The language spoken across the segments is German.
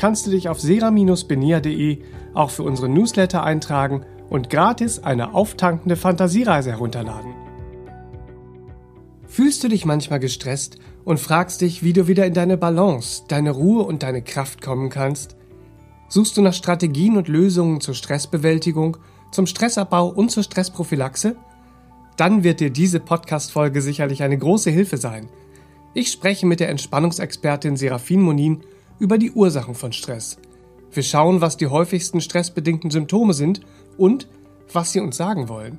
kannst du dich auf sera-benia.de auch für unsere Newsletter eintragen und gratis eine auftankende Fantasiereise herunterladen. Fühlst du dich manchmal gestresst und fragst dich, wie du wieder in deine Balance, deine Ruhe und deine Kraft kommen kannst? Suchst du nach Strategien und Lösungen zur Stressbewältigung, zum Stressabbau und zur Stressprophylaxe? Dann wird dir diese Podcast-Folge sicherlich eine große Hilfe sein. Ich spreche mit der Entspannungsexpertin Serafin Monin über die Ursachen von Stress. Wir schauen, was die häufigsten stressbedingten Symptome sind und was sie uns sagen wollen.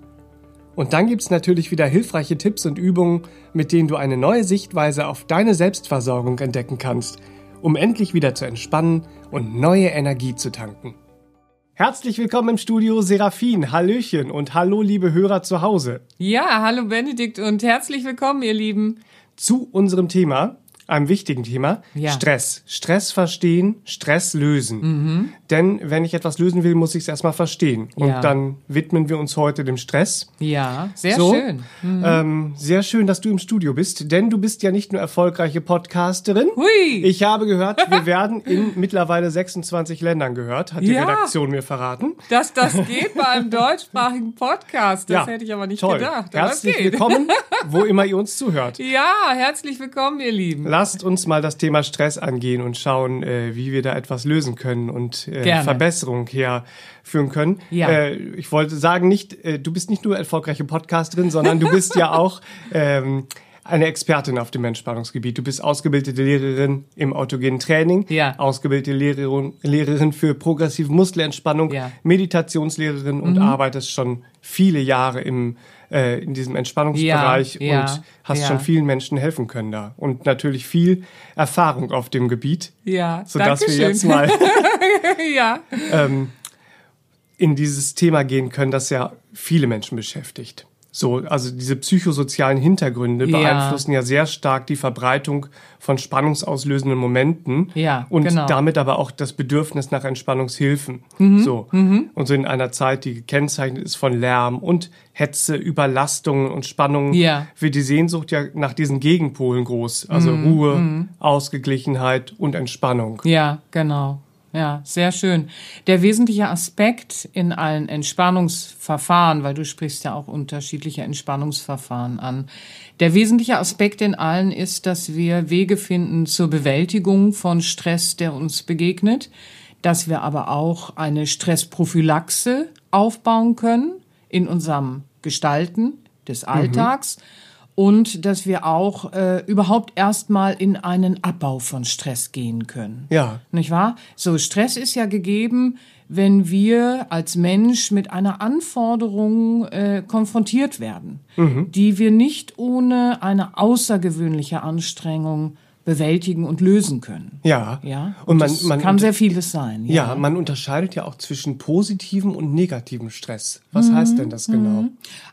Und dann gibt's natürlich wieder hilfreiche Tipps und Übungen, mit denen du eine neue Sichtweise auf deine Selbstversorgung entdecken kannst, um endlich wieder zu entspannen und neue Energie zu tanken. Herzlich willkommen im Studio Seraphin. Hallöchen und hallo liebe Hörer zu Hause. Ja, hallo Benedikt und herzlich willkommen ihr Lieben. Zu unserem Thema einem wichtigen Thema. Ja. Stress. Stress verstehen, Stress lösen. Mhm. Denn wenn ich etwas lösen will, muss ich es erstmal verstehen. Und Ja. dann widmen wir uns heute dem Stress. Ja, sehr so, schön. Mhm. Ähm, sehr schön, dass du im Studio bist, denn du bist ja nicht nur erfolgreiche Podcasterin. Hui. Ich habe gehört, wir werden in mittlerweile 26 Ländern gehört, hat die Ja. Redaktion mir verraten. Dass das geht bei einem deutschsprachigen Podcast, das ja, hätte ich aber nicht toll. gedacht. Herzlich willkommen, wo immer ihr uns zuhört. Ja, herzlich willkommen, ihr Lieben. Lasst uns mal das Thema Stress angehen und schauen, äh, wie wir da etwas lösen können und äh. Verbesserung herführen können. Ja. Äh, ich wollte sagen, nicht, äh, du bist nicht nur erfolgreiche Podcasterin, sondern du bist ja auch ähm, eine Expertin auf dem Entspannungsgebiet. Du bist ausgebildete Lehrerin im autogenen Training, Ja. ausgebildete Lehrerin, Lehrerin für progressive Muskelentspannung, Ja. Mhm. Meditationslehrerin und arbeitest schon viele Jahre im äh, in diesem Entspannungsbereich Ja, ja, und hast ja. schon vielen Menschen helfen können da. Und natürlich viel Erfahrung auf dem Gebiet, Ja, sodass wir Dankeschön. jetzt mal ja, ähm, in dieses Thema gehen können, das ja viele Menschen beschäftigt. So, also diese psychosozialen Hintergründe Ja. beeinflussen ja sehr stark die Verbreitung von spannungsauslösenden Momenten Ja, und genau. damit aber auch das Bedürfnis nach Entspannungshilfen. Mhm. So. Und so in einer Zeit, die gekennzeichnet ist von Lärm und Hetze, Überlastungen und Spannungen, Ja. wird die Sehnsucht ja nach diesen Gegenpolen groß. Also Mhm. Ruhe, Ausgeglichenheit und Entspannung. ja, genau. Ja, sehr schön. Der wesentliche Aspekt in allen Entspannungsverfahren, weil du sprichst ja auch unterschiedliche Entspannungsverfahren an. Der wesentliche Aspekt in allen ist, dass wir Wege finden zur Bewältigung von Stress, der uns begegnet, dass wir aber auch eine Stressprophylaxe aufbauen können in unserem Gestalten des Alltags und dass wir auch äh, überhaupt erstmal in einen Abbau von Stress gehen können. Ja. Nicht wahr? So, Stress ist ja gegeben, wenn wir als Mensch mit einer Anforderung äh, konfrontiert werden, die wir nicht ohne eine außergewöhnliche Anstrengung bewältigen und lösen können. Ja. Ja, Und man, das man kann sehr vieles sein. Ja, man unterscheidet ja auch zwischen positivem und negativem Stress. Was heißt denn das genau?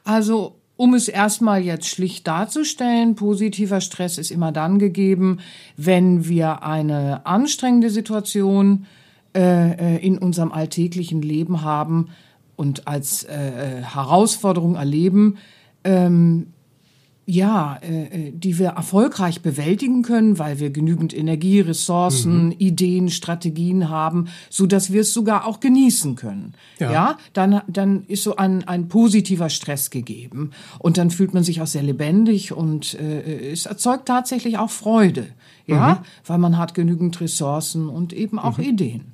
Also, um es erstmal jetzt schlicht darzustellen, positiver Stress ist immer dann gegeben, wenn wir eine anstrengende Situation äh, äh, in unserem alltäglichen Leben haben und als äh, äh, Herausforderung erleben, ähm, ja, äh, äh, die wir erfolgreich bewältigen können, weil wir genügend Energie, Ressourcen, Ideen, Strategien haben, so dass wir es sogar auch genießen können. Ja. Ja, dann, dann ist so ein, ein positiver Stress gegeben und dann fühlt man sich auch sehr lebendig und äh, es erzeugt tatsächlich auch Freude, ja, weil man hat genügend Ressourcen und eben auch Ideen.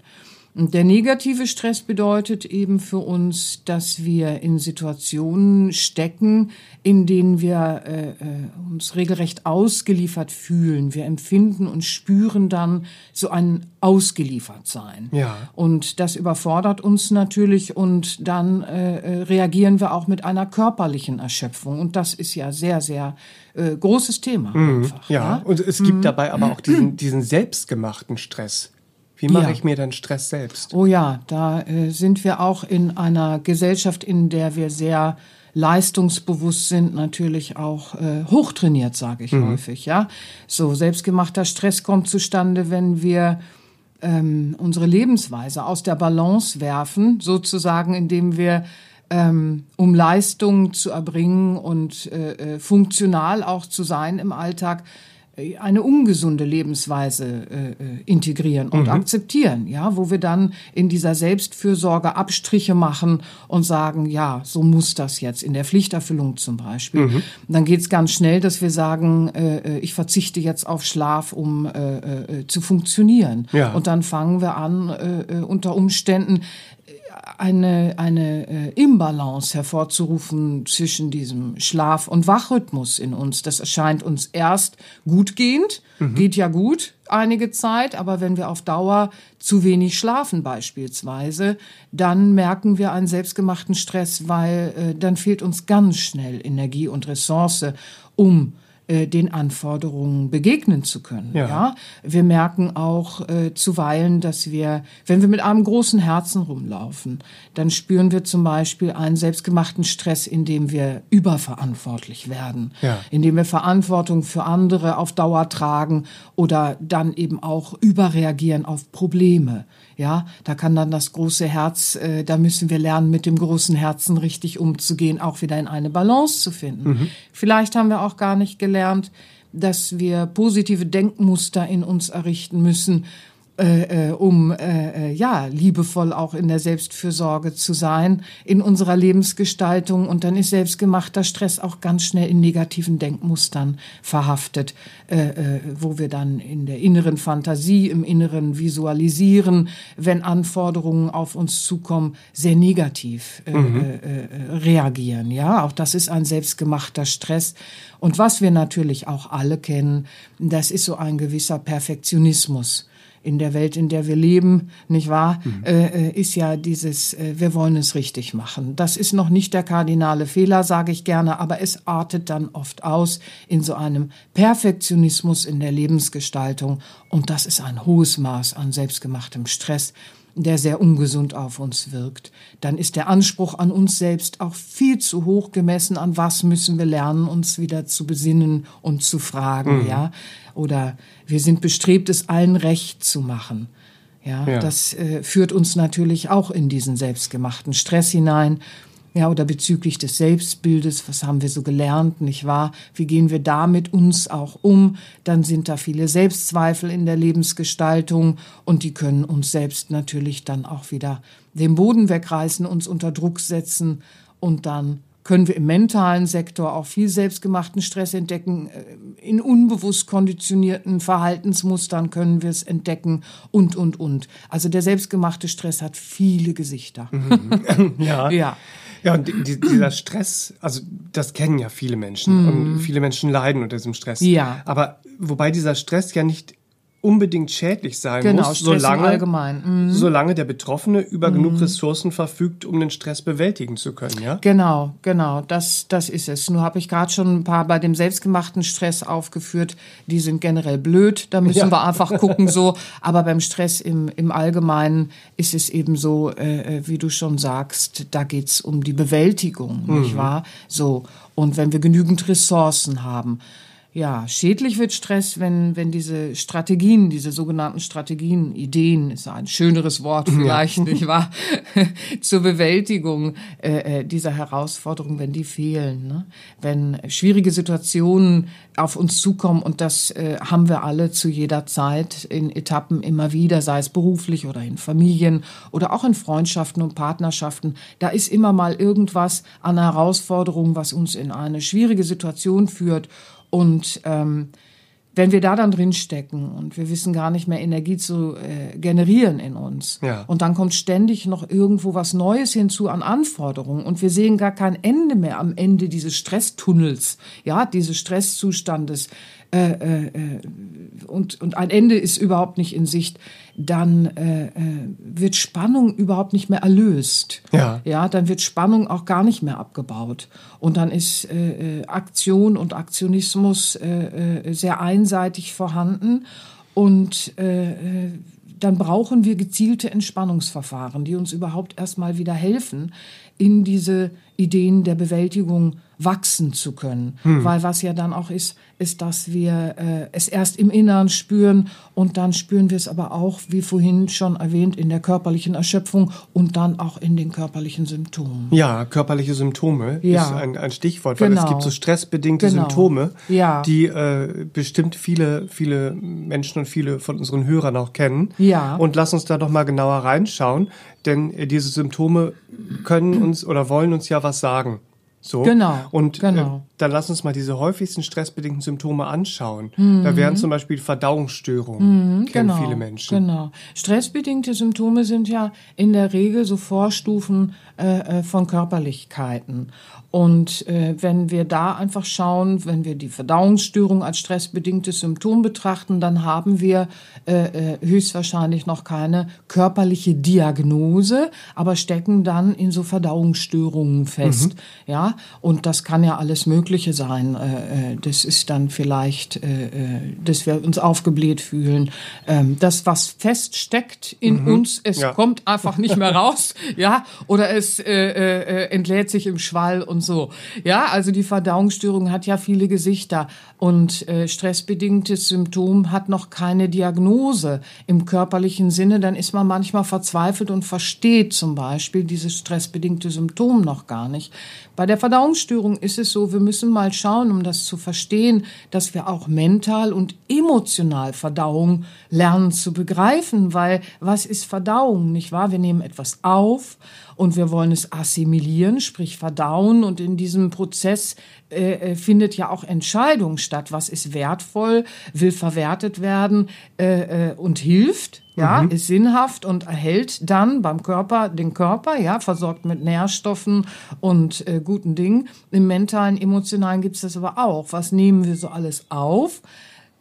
Und der negative Stress bedeutet eben für uns, dass wir in Situationen stecken, in denen wir äh, äh, uns regelrecht ausgeliefert fühlen. Wir empfinden und spüren dann so ein Ausgeliefertsein. Ja. Und das überfordert uns natürlich und dann äh, äh reagieren wir auch mit einer körperlichen Erschöpfung. Und das ist ja sehr, sehr äh, großes Thema. Mhm. Einfach, ja. ja, und es gibt mhm. dabei aber auch diesen, diesen selbstgemachten Stress. Wie mache ja. ich mir dann Stress selbst? Oh ja, da äh, sind wir auch in einer Gesellschaft, in der wir sehr leistungsbewusst sind, natürlich auch äh, hochtrainiert, sage ich mhm. häufig. Ja, so selbstgemachter Stress kommt zustande, wenn wir ähm, unsere Lebensweise aus der Balance werfen, sozusagen, indem wir ähm, um Leistung zu erbringen und äh, äh funktional auch zu sein im Alltag, eine ungesunde Lebensweise äh, äh, integrieren und mhm. akzeptieren, ja, wo wir dann in dieser Selbstfürsorge Abstriche machen und sagen, ja, so muss das jetzt in der Pflichterfüllung zum Beispiel. Mhm. Dann geht's ganz schnell, dass wir sagen, äh, äh ich verzichte jetzt auf Schlaf, um äh, äh, zu funktionieren. Ja. Und dann fangen wir an, äh, unter Umständen eine, eine äh, Imbalance hervorzurufen zwischen diesem Schlaf- und Wachrhythmus in uns. Das erscheint uns erst gutgehend, mhm. geht ja gut einige Zeit, aber wenn wir auf Dauer zu wenig schlafen beispielsweise, dann merken wir einen selbstgemachten Stress, weil äh, dann fehlt uns ganz schnell Energie und Ressource, um äh, den Anforderungen begegnen zu können. Ja. ja? Wir merken auch äh, zuweilen, dass wir, wenn wir mit einem großen Herzen rumlaufen, dann spüren wir zum Beispiel einen selbstgemachten Stress, indem wir überverantwortlich werden, ja. indem wir Verantwortung für andere auf Dauer tragen oder dann eben auch überreagieren auf Probleme. Ja, da kann dann das große Herz, äh, da müssen wir lernen, mit dem großen Herzen richtig umzugehen, auch wieder in eine Balance zu finden. Mhm. Vielleicht haben wir auch gar nicht gelernt, dass wir positive Denkmuster in uns errichten müssen äh, äh, um äh, äh, ja liebevoll auch in der Selbstfürsorge zu sein in unserer Lebensgestaltung und dann ist selbstgemachter Stress auch ganz schnell in negativen Denkmustern verhaftet, äh, äh, wo wir dann in der inneren Fantasie, im inneren Visualisieren, wenn Anforderungen auf uns zukommen, sehr negativ äh, mhm. äh, reagieren. Ja, auch das ist ein selbstgemachter Stress. Und was wir natürlich auch alle kennen, das ist so ein gewisser Perfektionismus in der Welt, in der wir leben, nicht wahr, mhm. äh, ist ja dieses, äh, wir wollen es richtig machen. Das ist noch nicht der kardinale Fehler, sage ich gerne, aber es artet dann oft aus in so einem Perfektionismus in der Lebensgestaltung und das ist ein hohes Maß an selbstgemachtem Stress der sehr ungesund auf uns wirkt. Dann ist der Anspruch an uns selbst auch viel zu hoch gemessen, an was müssen wir lernen, uns wieder zu besinnen und zu fragen, mhm. ja. Oder wir sind bestrebt, es allen recht zu machen. Ja, ja. das äh, führt uns natürlich auch in diesen selbstgemachten Stress hinein ja, oder bezüglich des Selbstbildes, was haben wir so gelernt, nicht wahr? Wie gehen wir da mit uns auch um? Dann sind da viele Selbstzweifel in der Lebensgestaltung und die können uns selbst natürlich dann auch wieder den Boden wegreißen, uns unter Druck setzen und dann können wir im mentalen Sektor auch viel selbstgemachten Stress entdecken. Äh, in unbewusst konditionierten Verhaltensmustern können wir es entdecken und, und, und. Also der selbstgemachte Stress hat viele Gesichter. Mhm. ja. ja. Ja, und die, dieser Stress, also das kennen ja viele Menschen mm. und viele Menschen leiden unter diesem Stress. Ja. Aber wobei dieser Stress ja nicht unbedingt schädlich sein genau, muss, Stress solange, allgemein. Mhm. solange der Betroffene über mhm. genug Ressourcen verfügt, um den Stress bewältigen zu können, ja? Genau, genau, das, das ist es. Nur habe ich gerade schon ein paar bei dem selbstgemachten Stress aufgeführt, die sind generell blöd, da müssen ja. wir einfach gucken so, aber beim Stress im, im Allgemeinen ist es eben so, äh, äh wie du schon sagst, da geht's um die Bewältigung, mhm. nicht wahr? So, und wenn wir genügend Ressourcen haben, ja, schädlich wird Stress, wenn, wenn diese Strategien, diese sogenannten Strategien, Ideen, ist ein schöneres Wort vielleicht, ja. nicht wahr, zur Bewältigung äh, äh, dieser Herausforderung, wenn die fehlen. Ne? Wenn schwierige Situationen auf uns zukommen und das äh, haben wir alle zu jeder Zeit in Etappen immer wieder, sei es beruflich oder in Familien oder auch in Freundschaften und Partnerschaften. Da ist immer mal irgendwas an Herausforderungen, was uns in eine schwierige Situation führt und ähm, wenn wir da dann drin stecken und wir wissen gar nicht mehr Energie zu äh, generieren in uns Ja. und dann kommt ständig noch irgendwo was Neues hinzu an Anforderungen und wir sehen gar kein Ende mehr am Ende dieses Stresstunnels, ja, dieses Stresszustandes äh, äh, äh, und, und ein Ende ist überhaupt nicht in Sicht, dann äh, äh, wird Spannung überhaupt nicht mehr erlöst. Ja. Ja, dann wird Spannung auch gar nicht mehr abgebaut. Und dann ist äh, Aktion und Aktionismus sehr einseitig vorhanden. Und dann brauchen wir gezielte Entspannungsverfahren, die uns überhaupt erstmal wieder helfen, in diese Ideen der Bewältigung wachsen zu können. Weil was ja dann auch ist, ist, dass wir äh, es erst im Inneren spüren und dann spüren wir es aber auch, wie vorhin schon erwähnt, in der körperlichen Erschöpfung und dann auch in den körperlichen Symptomen. Ja, körperliche Symptome Ja. ist ein, ein Stichwort, weil es Genau. gibt so stressbedingte Genau. Symptome, Ja. die äh, bestimmt viele, viele Menschen und viele von unseren Hörern auch kennen. Ja. Und lass uns da doch mal genauer reinschauen, denn äh, diese Symptome können uns oder wollen uns ja was sagen. So. Genau, Und genau. Äh, dann lass uns mal diese häufigsten stressbedingten Symptome anschauen. Mhm. Da wären zum Beispiel Verdauungsstörungen, kennen viele Menschen. Genau. Stressbedingte Symptome sind ja in der Regel so Vorstufen äh, äh, von Körperlichkeiten. Und äh, wenn wir da einfach schauen, wenn wir die Verdauungsstörung als stressbedingtes Symptom betrachten, dann haben wir äh, äh, höchstwahrscheinlich noch keine körperliche Diagnose, aber stecken dann in so Verdauungsstörungen fest. Ja, und das kann ja alles Mögliche sein. Äh, äh, das ist dann vielleicht, äh, äh, dass wir uns aufgebläht fühlen. Ähm, das, was feststeckt in uns, es Ja. kommt einfach nicht mehr raus, ja, oder es äh, äh, entlädt sich im Schwall und so. Ja, also die Verdauungsstörung hat ja viele Gesichter und äh, stressbedingtes Symptom hat noch keine Diagnose im körperlichen Sinne. Dann ist man manchmal verzweifelt und versteht zum Beispiel dieses stressbedingte Symptom noch gar nicht. Bei der Verdauungsstörung ist es so, wir müssen mal schauen, um das zu verstehen, dass wir auch mental und emotional Verdauung lernen zu begreifen, weil was ist Verdauung, nicht wahr? Wir nehmen etwas auf und wir wollen es assimilieren, sprich verdauen und in diesem Prozess äh, äh, findet ja auch Entscheidung statt. Was ist wertvoll, will verwertet werden äh, äh, und hilft? Ja, ist sinnhaft und erhält dann beim Körper den Körper, ja, versorgt mit Nährstoffen und äh, guten Dingen. Im mentalen, emotionalen gibt's das aber auch. Was nehmen wir so alles auf?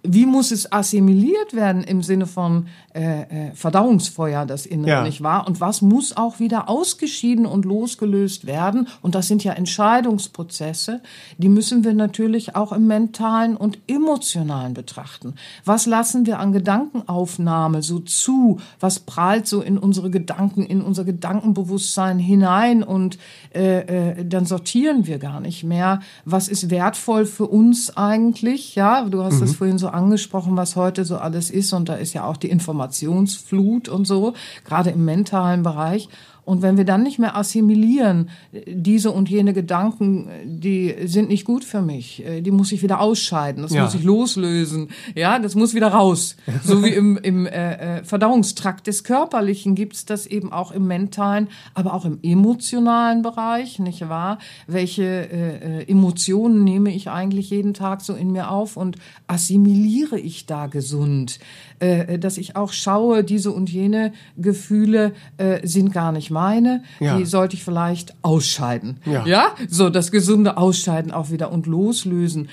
Wie muss es assimiliert werden im Sinne von äh, äh, Verdauungsfeuer, das Innere, Ja. nicht wahr? Und was muss auch wieder ausgeschieden und losgelöst werden? Und das sind ja Entscheidungsprozesse, die müssen wir natürlich auch im mentalen und emotionalen betrachten. Was lassen wir an Gedankenaufnahme so zu? Was prahlt so in unsere Gedanken, in unser Gedankenbewusstsein hinein? Und äh, äh, dann sortieren wir gar nicht mehr. Was ist wertvoll für uns eigentlich? Ja, du hast das vorhin so angesprochen, was heute so alles ist. Und da ist ja auch die Informationsflut und so, gerade im mentalen Bereich. Und wenn wir dann nicht mehr assimilieren, äh, diese und jene Gedanken, äh, die sind nicht gut für mich, äh, die muss ich wieder ausscheiden, das Ja. muss ich loslösen, ja, das muss wieder raus. So wie im, im äh, Verdauungstrakt des Körperlichen gibt's das eben auch im mentalen, aber auch im emotionalen Bereich, nicht wahr? Welche äh, Emotionen nehme ich eigentlich jeden Tag so in mir auf und assimiliere ich da gesund? Äh, dass ich auch schaue, diese und jene Gefühle äh, sind gar nicht meine, Ja. die sollte ich vielleicht ausscheiden. Ja. ja, so das gesunde Ausscheiden auch wieder und loslösen.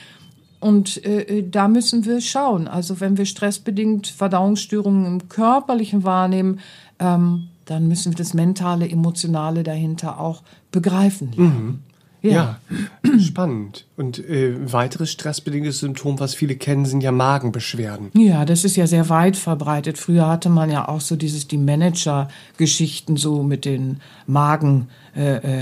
Und äh, da müssen wir schauen. Also wenn wir stressbedingt Verdauungsstörungen im körperlichen wahrnehmen, ähm, dann müssen wir das mentale, emotionale dahinter auch begreifen. lernen. Ja, spannend. Und äh, weiteres stressbedingtes Symptom, was viele kennen, sind ja Magenbeschwerden. Ja, das ist ja sehr weit verbreitet. Früher hatte man ja auch so dieses die Manager-Geschichten so mit den Magen. Äh, äh,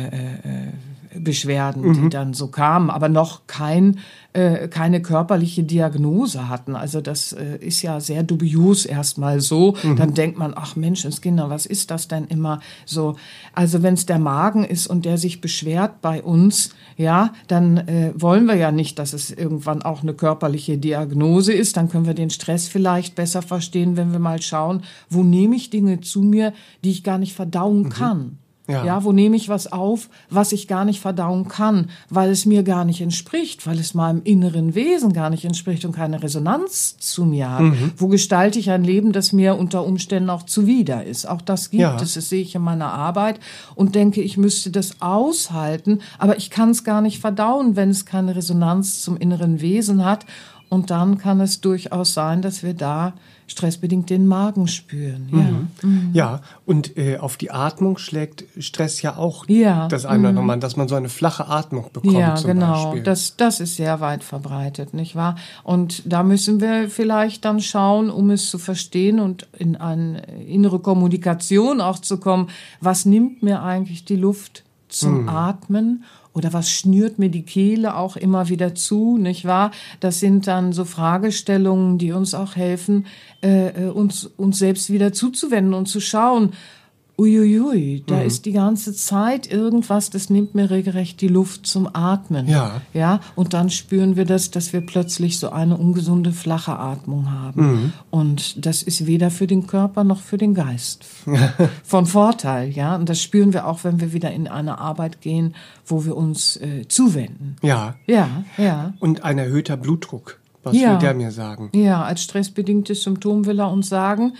Beschwerden, die dann so kamen, aber noch kein, äh, keine körperliche Diagnose hatten. Also das äh, ist ja sehr dubios erstmal so. Dann denkt man, ach Menschenskinder, was ist das denn immer so? Also wenn es der Magen ist und der sich beschwert bei uns, ja, dann äh, wollen wir ja nicht, dass es irgendwann auch eine körperliche Diagnose ist. Dann können wir den Stress vielleicht besser verstehen, wenn wir mal schauen, wo nehme ich Dinge zu mir, die ich gar nicht verdauen kann. Ja. ja, wo nehme ich was auf, was ich gar nicht verdauen kann, weil es mir gar nicht entspricht, weil es meinem inneren Wesen gar nicht entspricht und keine Resonanz zu mir hat. Mhm. Wo gestalte ich ein Leben, das mir unter Umständen auch zuwider ist? Auch das gibt ja. es, das sehe ich in meiner Arbeit und denke, ich müsste das aushalten, aber ich kann es gar nicht verdauen, wenn es keine Resonanz zum inneren Wesen hat. Und dann kann es durchaus sein, dass wir da stressbedingt den Magen spüren. Ja, mhm. Mhm. ja und äh, auf die Atmung schlägt Stress ja auch ja. das eine oder andere mhm. Mal, dass man so eine flache Atmung bekommt. Ja, genau. Beispiel. Das, das ist sehr weit verbreitet, nicht wahr? Und da müssen wir vielleicht dann schauen, um es zu verstehen und in eine innere Kommunikation auch zu kommen. Was nimmt mir eigentlich die Luft zum mhm. Atmen? Oder was schnürt mir die Kehle auch immer wieder zu, nicht wahr? Das sind dann so Fragestellungen, die uns auch helfen, äh, äh uns, uns selbst wieder zuzuwenden und zu schauen, uiuiui, da mhm. ist die ganze Zeit irgendwas, das nimmt mir regelrecht die Luft zum Atmen. Ja. Ja, und dann spüren wir das, dass wir plötzlich so eine ungesunde, flache Atmung haben. Mhm. Und das ist weder für den Körper noch für den Geist von Vorteil, ja. Und das spüren wir auch, wenn wir wieder in eine Arbeit gehen, wo wir uns äh, zuwenden. Ja. Ja, ja. Und ein erhöhter Blutdruck. Was ja. will der mir sagen? Ja, als stressbedingtes Symptom will er uns sagen,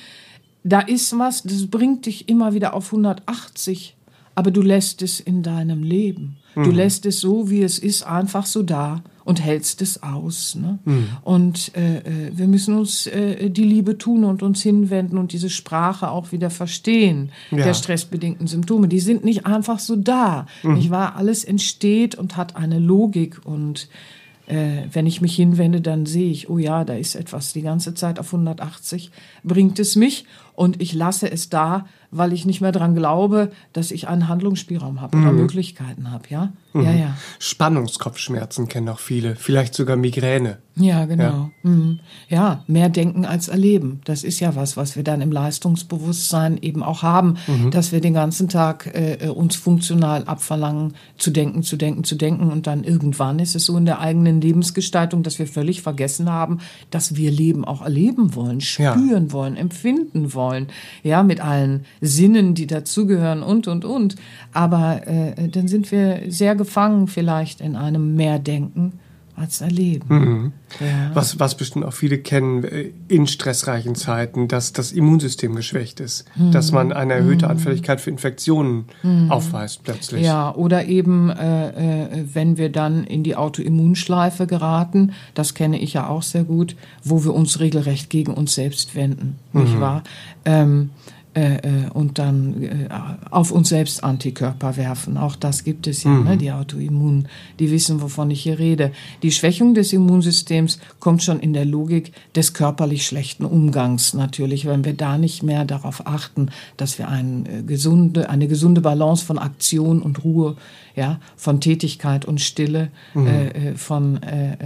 da ist was, das bringt dich immer wieder auf 180, aber du lässt es in deinem Leben. Mhm. Du lässt es so, wie es ist, einfach so da und hältst es aus. Ne? Mhm. Und äh, äh, wir müssen uns äh, die Liebe tun und uns hinwenden und diese Sprache auch wieder verstehen, ja. der stressbedingten Symptome. Die sind nicht einfach so da. Mhm. Nicht wahr? Alles entsteht und hat eine Logik und äh, wenn ich mich hinwende, dann sehe ich, oh ja, da ist etwas die ganze Zeit auf 180, bringt es mich und ich lasse es da, weil ich nicht mehr dran glaube, dass ich einen Handlungsspielraum habe mhm. oder Möglichkeiten habe, ja? Mhm. Ja, ja. Spannungskopfschmerzen kennen auch viele, vielleicht sogar Migräne. Ja, genau. Ja. Mhm. ja, mehr denken als erleben. Das ist ja was, was wir dann im Leistungsbewusstsein eben auch haben, mhm. dass wir den ganzen Tag äh, äh, uns funktional abverlangen, zu denken, zu denken, zu denken und dann irgendwann ist es so in der eigenen Lebensgestaltung, dass wir völlig vergessen haben, dass wir Leben auch erleben wollen, spüren ja. wollen, empfinden wollen, ja, mit allen Sinnen, die dazugehören und und und. Aber äh, dann sind wir sehr gefangen vielleicht in einem Mehrdenken als Erleben. Mhm. Ja. Was, was bestimmt auch viele kennen äh, in stressreichen Zeiten, dass das Immunsystem geschwächt ist, mhm. dass man eine erhöhte mhm. Anfälligkeit für Infektionen mhm. aufweist plötzlich. Ja, oder eben, äh, äh, wenn wir dann in die Autoimmunschleife geraten, das kenne ich ja auch sehr gut, wo wir uns regelrecht gegen uns selbst wenden, nicht mhm. wahr? Ähm, äh, äh, und dann äh, auf uns selbst Antikörper werfen. Auch das gibt es ja, ne, mhm. ne? die Autoimmunen, die wissen, wovon ich hier rede. Die Schwächung des Immunsystems kommt schon in der Logik des körperlich schlechten Umgangs natürlich, wenn wir da nicht mehr darauf achten, dass wir ein, äh, gesunde, eine gesunde Balance von Aktion und Ruhe ja, von Tätigkeit und Stille, mhm. äh, äh von äh, äh,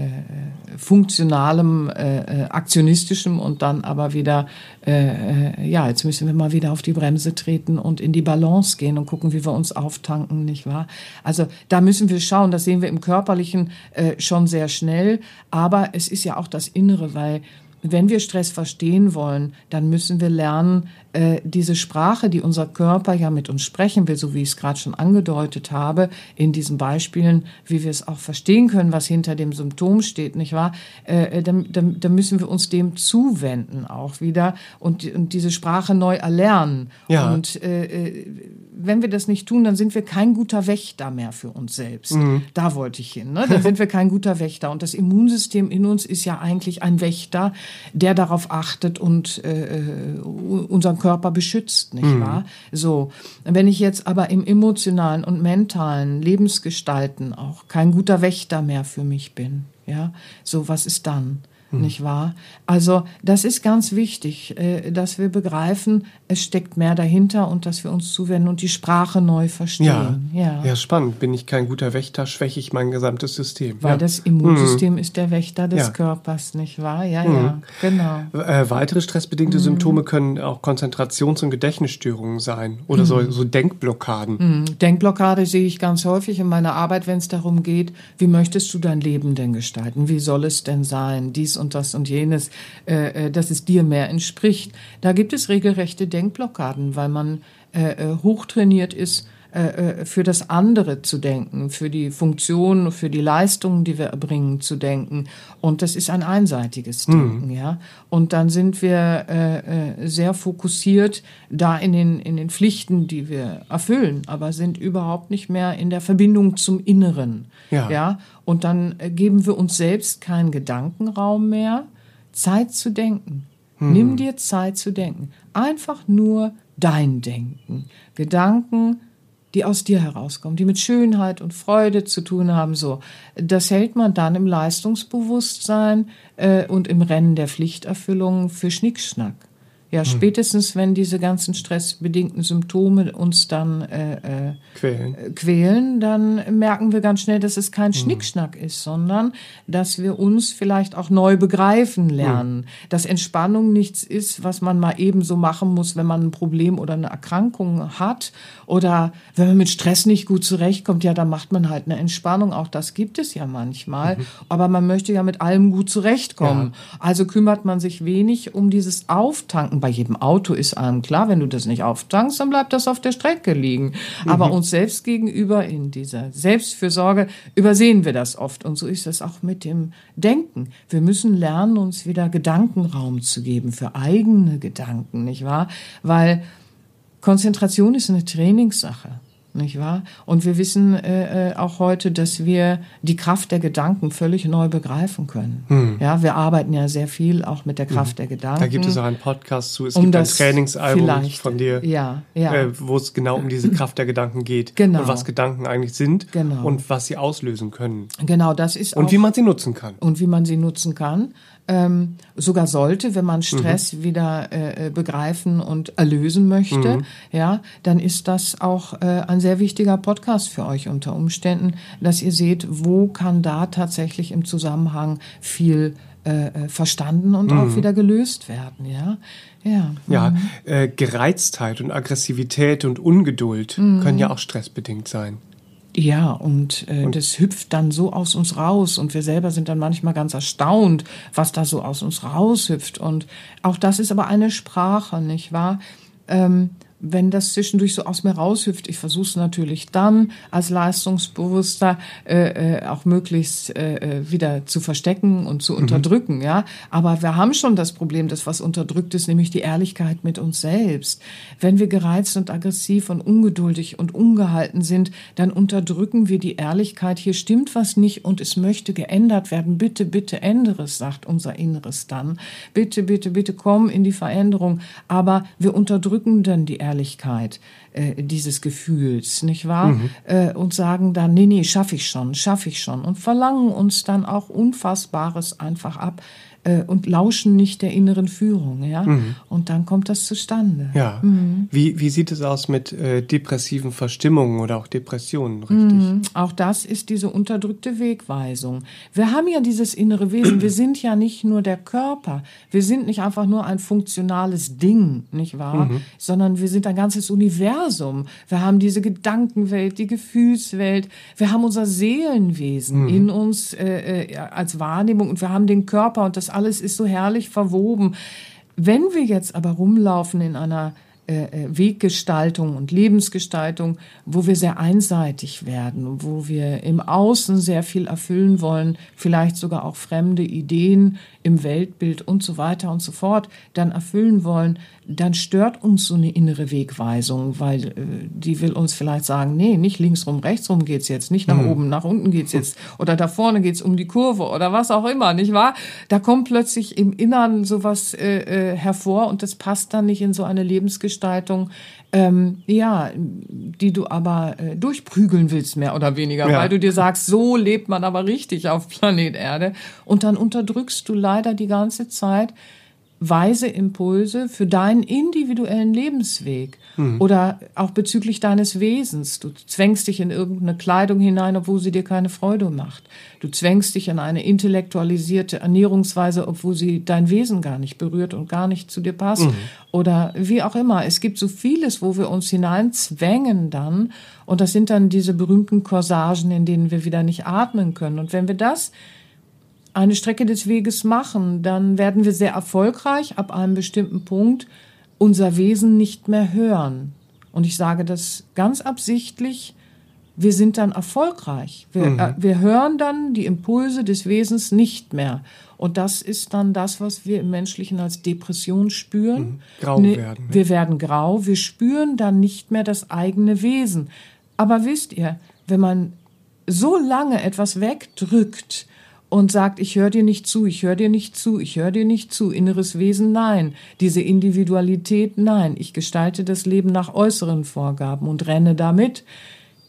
funktionalem, äh, äh, aktionistischem und dann aber wieder, ja, jetzt müssen wir mal wieder auf die Bremse treten und in die Balance gehen und gucken, wie wir uns auftanken, nicht wahr? Also da müssen wir schauen, das sehen wir im Körperlichen schon sehr schnell, aber es ist ja auch das Innere, weil wenn wir Stress verstehen wollen, dann müssen wir lernen, diese Sprache, die unser Körper ja mit uns sprechen will, so wie ich es gerade schon angedeutet habe, in diesen Beispielen, wie wir es auch verstehen können, was hinter dem Symptom steht, nicht wahr? Äh, äh dann, dann, dann müssen wir uns dem zuwenden auch wieder und, und diese Sprache neu erlernen. Ja. Und äh, äh, wenn wir das nicht tun, dann sind wir kein guter Wächter mehr für uns selbst. Mhm. Da wollte ich hin. Ne? Dann sind wir kein guter Wächter. Und das Immunsystem in uns ist ja eigentlich ein Wächter, der darauf achtet und äh, äh, unseren Körper beschützt, nicht mhm. wahr? So. Wenn ich jetzt aber im emotionalen und mentalen Lebensgestalten auch kein guter Wächter mehr für mich bin, ja, so was ist dann? Mhm. nicht wahr? Also das ist ganz wichtig, äh, dass wir begreifen, es steckt mehr dahinter und dass wir uns zuwenden und die Sprache neu verstehen. Ja, ja. ja spannend. Bin ich kein guter Wächter, schwäche ich mein gesamtes System. Weil ja. das Immunsystem mhm. ist der Wächter des ja. Körpers, nicht wahr? Ja, mhm. ja, genau. Äh, weitere stressbedingte mhm. Symptome können auch Konzentrations- und Gedächtnisstörungen sein oder so, mhm. so Denkblockaden. Denkblockade sehe ich ganz häufig in meiner Arbeit, wenn es darum geht, wie möchtest du dein Leben denn gestalten? Wie soll es denn sein? Dies und das und jenes, äh, äh, dass es dir mehr entspricht. Da gibt es regelrechte Denkblockaden, weil man äh, äh hochtrainiert ist, äh, für das andere zu denken, für die Funktion, für die Leistungen, die wir erbringen, zu denken. Und das ist ein einseitiges Denken, mhm. ja. Und dann sind wir äh, sehr fokussiert da in den, in den Pflichten, die wir erfüllen, aber sind überhaupt nicht mehr in der Verbindung zum Inneren, ja. ja? Und dann geben wir uns selbst keinen Gedankenraum mehr, Zeit zu denken. Hm. Nimm dir Zeit zu denken. Einfach nur dein Denken. Gedanken, die aus dir herauskommen, die mit Schönheit und Freude zu tun haben, so. Das hält man dann im Leistungsbewusstsein äh, und im Rennen der Pflichterfüllung für Schnickschnack. Ja, hm. spätestens wenn diese ganzen stressbedingten Symptome uns dann äh, äh, quälen. Äh, quälen, dann merken wir ganz schnell, dass es kein hm. Schnickschnack ist, sondern dass wir uns vielleicht auch neu begreifen hm. lernen. Hm. Dass Entspannung nichts ist, was man mal eben so machen muss, wenn man ein Problem oder eine Erkrankung hat oder wenn man mit Stress nicht gut zurechtkommt, ja, dann macht man halt eine Entspannung. Auch das gibt es ja manchmal. Mhm. Aber man möchte ja mit allem gut zurechtkommen. Ja. Also kümmert man sich wenig um dieses Auftanken bei jedem Auto ist einem klar, wenn du das nicht auftankst, dann bleibt das auf der Strecke liegen. Mhm. Aber uns selbst gegenüber in dieser Selbstfürsorge übersehen wir das oft. Und so ist es auch mit dem Denken. Wir müssen lernen, uns wieder Gedankenraum zu geben für eigene Gedanken, nicht wahr? Weil Konzentration ist eine Trainingssache nicht wahr? Und wir wissen äh, äh, auch heute, dass wir die Kraft der Gedanken völlig neu begreifen können. Hm. Ja, wir arbeiten ja sehr viel auch mit der Kraft hm. der Gedanken. Da gibt es auch einen Podcast zu. Es um gibt ein Trainingsalbum von dir, ja, ja. Äh, wo es genau um diese Kraft der Gedanken geht genau. und was Gedanken eigentlich sind genau. und was sie auslösen können. Genau, das ist und auch, wie man sie nutzen kann. Und wie man sie nutzen kann ähm, sogar sollte, wenn man Stress mhm. wieder äh, begreifen und erlösen möchte, mhm. ja, dann ist das auch äh, ein sehr wichtiger Podcast für euch unter Umständen, dass ihr seht, wo kann da tatsächlich im Zusammenhang viel äh, äh verstanden und mhm. auch wieder gelöst werden, ja. Ja, ja mhm. äh, Gereiztheit und Aggressivität und Ungeduld mhm. können ja auch stressbedingt sein. Ja, und, äh, und das hüpft dann so aus uns raus und wir selber sind dann manchmal ganz erstaunt, was da so aus uns raushüpft. Und auch das ist aber eine Sprache, nicht wahr? Ähm, wenn das zwischendurch so aus mir raushüpft, ich versuche es natürlich dann als Leistungsbewusster äh, äh, auch möglichst äh, äh, wieder zu verstecken und zu mhm. unterdrücken, ja. Aber wir haben schon das Problem, dass was unterdrückt ist, nämlich die Ehrlichkeit mit uns selbst. Wenn wir gereizt und aggressiv und ungeduldig und ungehalten sind, dann unterdrücken wir die Ehrlichkeit. Hier stimmt was nicht und es möchte geändert werden. Bitte, bitte ändere es, sagt unser Inneres dann. Bitte, bitte, bitte komm in die Veränderung. Aber wir unterdrücken dann die Ehrlichkeit. Ehrlichkeit äh, dieses Gefühls, nicht wahr? Mhm. Äh, und sagen dann, nee, nee, schaffe ich schon, schaffe ich schon. Und verlangen uns dann auch Unfassbares einfach ab äh, und lauschen nicht der inneren Führung, ja. Mhm. Und dann kommt das zustande. Ja. Mhm. Wie, wie sieht es aus mit äh, depressiven Verstimmungen oder auch Depressionen, richtig? Mhm. Auch das ist diese unterdrückte Wegweisung. Wir haben ja dieses innere Wesen. Wir sind ja nicht nur der Körper. Wir sind nicht einfach nur ein funktionales Ding, nicht wahr? Mhm. Sondern wir sind ein ganzes Universum. Wir haben diese Gedankenwelt, die Gefühlswelt. Wir haben unser Seelenwesen mhm. in uns äh, äh, als Wahrnehmung und wir haben den Körper und das alles ist so herrlich verwoben. Wenn wir jetzt aber rumlaufen in einer äh, äh, Weggestaltung und Lebensgestaltung, wo wir sehr einseitig werden, wo wir im Außen sehr viel erfüllen wollen, vielleicht sogar auch fremde Ideen im Weltbild und so weiter und so fort dann erfüllen wollen, dann stört uns so eine innere Wegweisung, weil äh, die will uns vielleicht sagen, nee, nicht links rum, rechts rum geht's jetzt, nicht nach mhm. oben, nach unten geht's jetzt oder da vorne geht's um die Kurve oder was auch immer, nicht wahr? Da kommt plötzlich im Innern sowas äh, äh, hervor und das passt dann nicht in so eine Lebensgestaltung, ähm, ja, die du aber äh, durchprügeln willst, mehr oder weniger, ja. weil du dir sagst, so lebt man aber richtig auf Planet Erde und dann unterdrückst du leider die ganze Zeit weise Impulse für deinen individuellen Lebensweg mhm. oder auch bezüglich deines Wesens. Du zwängst dich in irgendeine Kleidung hinein, obwohl sie dir keine Freude macht. Du zwängst dich in eine intellektualisierte Ernährungsweise, obwohl sie dein Wesen gar nicht berührt und gar nicht zu dir passt. Mhm. Oder wie auch immer. Es gibt so vieles, wo wir uns hineinzwängen dann. Und das sind dann diese berühmten Corsagen, in denen wir wieder nicht atmen können. Und wenn wir das eine Strecke des Weges machen, dann werden wir sehr erfolgreich ab einem bestimmten Punkt unser Wesen nicht mehr hören. Und ich sage das ganz absichtlich, wir sind dann erfolgreich. Wir, Mhm. äh, wir hören dann die Impulse des Wesens nicht mehr. Und das ist dann das, was wir im Menschlichen als Depression spüren. Mhm. Grau Ne, werden, ne? Wir werden grau, wir spüren dann nicht mehr das eigene Wesen. Aber wisst ihr, wenn man so lange etwas wegdrückt und sagt, ich höre dir nicht zu, ich höre dir nicht zu, ich höre dir nicht zu, inneres Wesen nein, diese Individualität nein, ich gestalte das Leben nach äußeren Vorgaben und renne damit,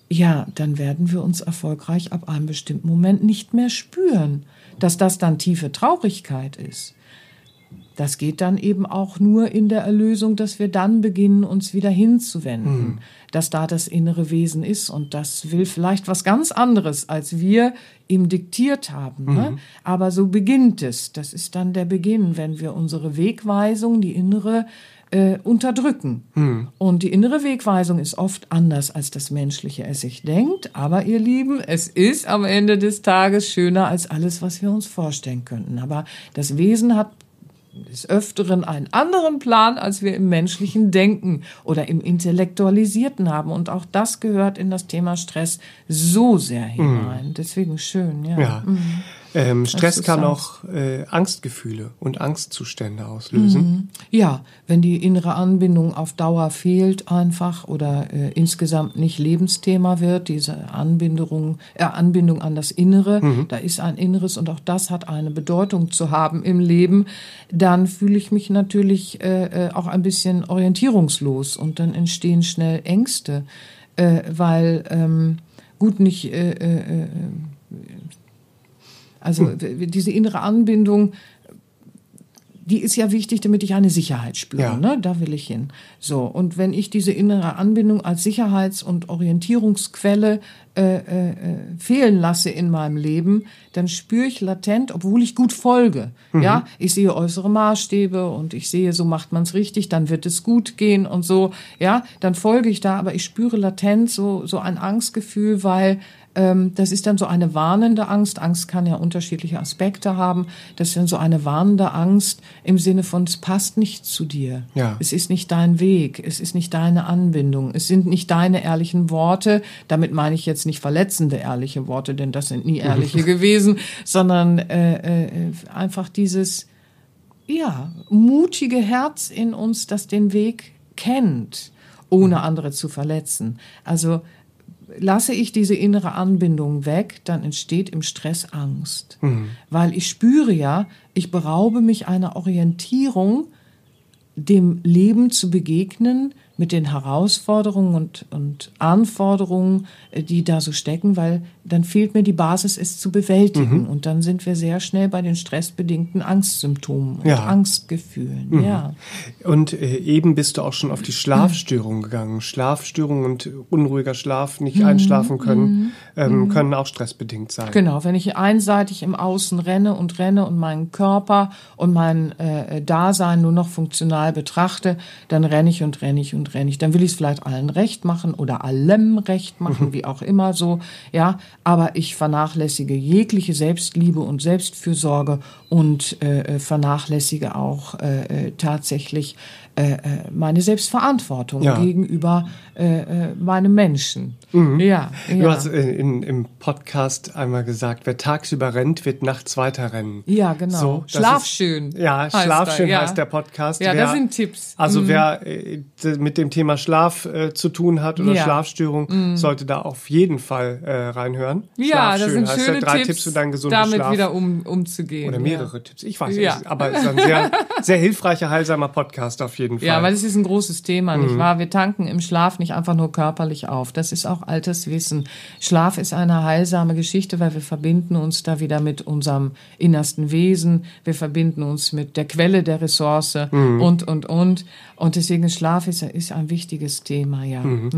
ja, dann werden wir uns erfolgreich ab einem bestimmten Moment nicht mehr spüren. Dass das dann tiefe Traurigkeit ist, das geht dann eben auch nur in der Erlösung, dass wir dann beginnen, uns wieder hinzuwenden, dass da das innere Wesen ist und das will vielleicht was ganz anderes, als wir ihm diktiert haben. Ne? Aber so beginnt es. Das ist dann der Beginn, wenn wir unsere Wegweisung, die innere, äh, unterdrücken. Und die innere Wegweisung ist oft anders, als das Menschliche es sich denkt. Aber ihr Lieben, es ist am Ende des Tages schöner als alles, was wir uns vorstellen könnten. Aber das Wesen hat des Öfteren einen anderen Plan, als wir im menschlichen Denken oder im Intellektualisierten haben. Und auch das gehört in das Thema Stress so sehr hinein. Deswegen schön, ja. Ja. Ähm, Stress kann auch äh, Angstgefühle und Angstzustände auslösen. Ja, wenn die innere Anbindung auf Dauer fehlt einfach oder äh, insgesamt nicht Lebensthema wird, diese Anbindung, äh, Anbindung an das Innere, da ist ein Inneres und auch das hat eine Bedeutung zu haben im Leben, dann fühle ich mich natürlich äh, äh, auch ein bisschen orientierungslos und dann entstehen schnell Ängste, äh, weil ähm, gut nicht äh, äh, äh, also w- diese innere Anbindung, die ist ja wichtig, damit ich eine Sicherheit spüre. Ja. Ne? Da will ich hin. So, und wenn ich diese innere Anbindung als Sicherheits- und Orientierungsquelle äh, äh, äh, fehlen lasse in meinem Leben, dann spüre ich latent, obwohl ich gut folge. Ja, ich sehe äußere Maßstäbe und ich sehe, so macht man es richtig, dann wird es gut gehen und so. Ja, dann folge ich da, aber ich spüre latent so so ein Angstgefühl, weil das ist dann so eine warnende Angst. Angst kann ja unterschiedliche Aspekte haben. Das ist dann so eine warnende Angst im Sinne von, es passt nicht zu dir. Ja. Es ist nicht dein Weg. Es ist nicht deine Anbindung. Es sind nicht deine ehrlichen Worte. Damit meine ich jetzt nicht verletzende ehrliche Worte, denn das sind nie ehrliche gewesen, sondern äh, äh, einfach dieses, ja, mutige Herz in uns, das den Weg kennt, ohne andere zu verletzen. Also lasse ich diese innere Anbindung weg, dann entsteht im Stress Angst. Weil ich spüre ja, ich beraube mich einer Orientierung, dem Leben zu begegnen mit den Herausforderungen und, und Anforderungen, äh, die da so stecken, weil dann fehlt mir die Basis, es zu bewältigen. Und dann sind wir sehr schnell bei den stressbedingten Angstsymptomen und Ja. Angstgefühlen. Ja. Und äh, eben bist du auch schon auf die Schlafstörung gegangen. Schlafstörung und unruhiger Schlaf, nicht einschlafen können, ähm, können auch stressbedingt sein. Genau, wenn ich einseitig im Außen renne und renne und meinen Körper und mein äh, Dasein nur noch funktional betrachte, dann renne ich und renne ich und renne ich. Dann will ich es vielleicht allen recht machen oder allem recht machen, wie auch immer so, ja. Aber ich vernachlässige jegliche Selbstliebe und Selbstfürsorge und äh, äh, vernachlässige auch äh, äh, tatsächlich äh, äh, meine Selbstverantwortung Ja. gegenüber äh, äh, meinem Menschen. Ja, Du ja. hast äh, in, im Podcast einmal gesagt, wer tagsüber rennt, wird nachts weiter rennen. Ja, genau. So, das Schlaf ist- schön. Ja, heißt Schlaf er, schön ja. heißt der Podcast. Ja, wer, das sind Tipps. Also Mhm. wer äh, mit dem Thema Schlaf äh, zu tun hat oder Ja. Mhm. Schlafstörung, sollte da auf jeden Fall äh, reinhören. Ja, das sind heißt schöne ja, drei Tipps, Tipps für deinen gesunden damit Schlaf. wieder um, umzugehen. oder mehrere Tipps. Ich weiß Ja. nicht. Aber es ist ein sehr, sehr hilfreicher, heilsamer Podcast auf jeden Fall. Ja. ja, weil es ist ein großes Thema, Mhm. nicht wahr? Wir tanken im Schlaf nicht einfach nur körperlich auf. Das ist auch altes Wissen. Schlaf ist eine heilsame Geschichte, weil wir verbinden uns da wieder mit unserem innersten Wesen. Wir verbinden uns mit der Quelle der Ressource Mhm. und, und, und. Und deswegen Schlaf ist, ist ein wichtiges Thema, ja. Mhm.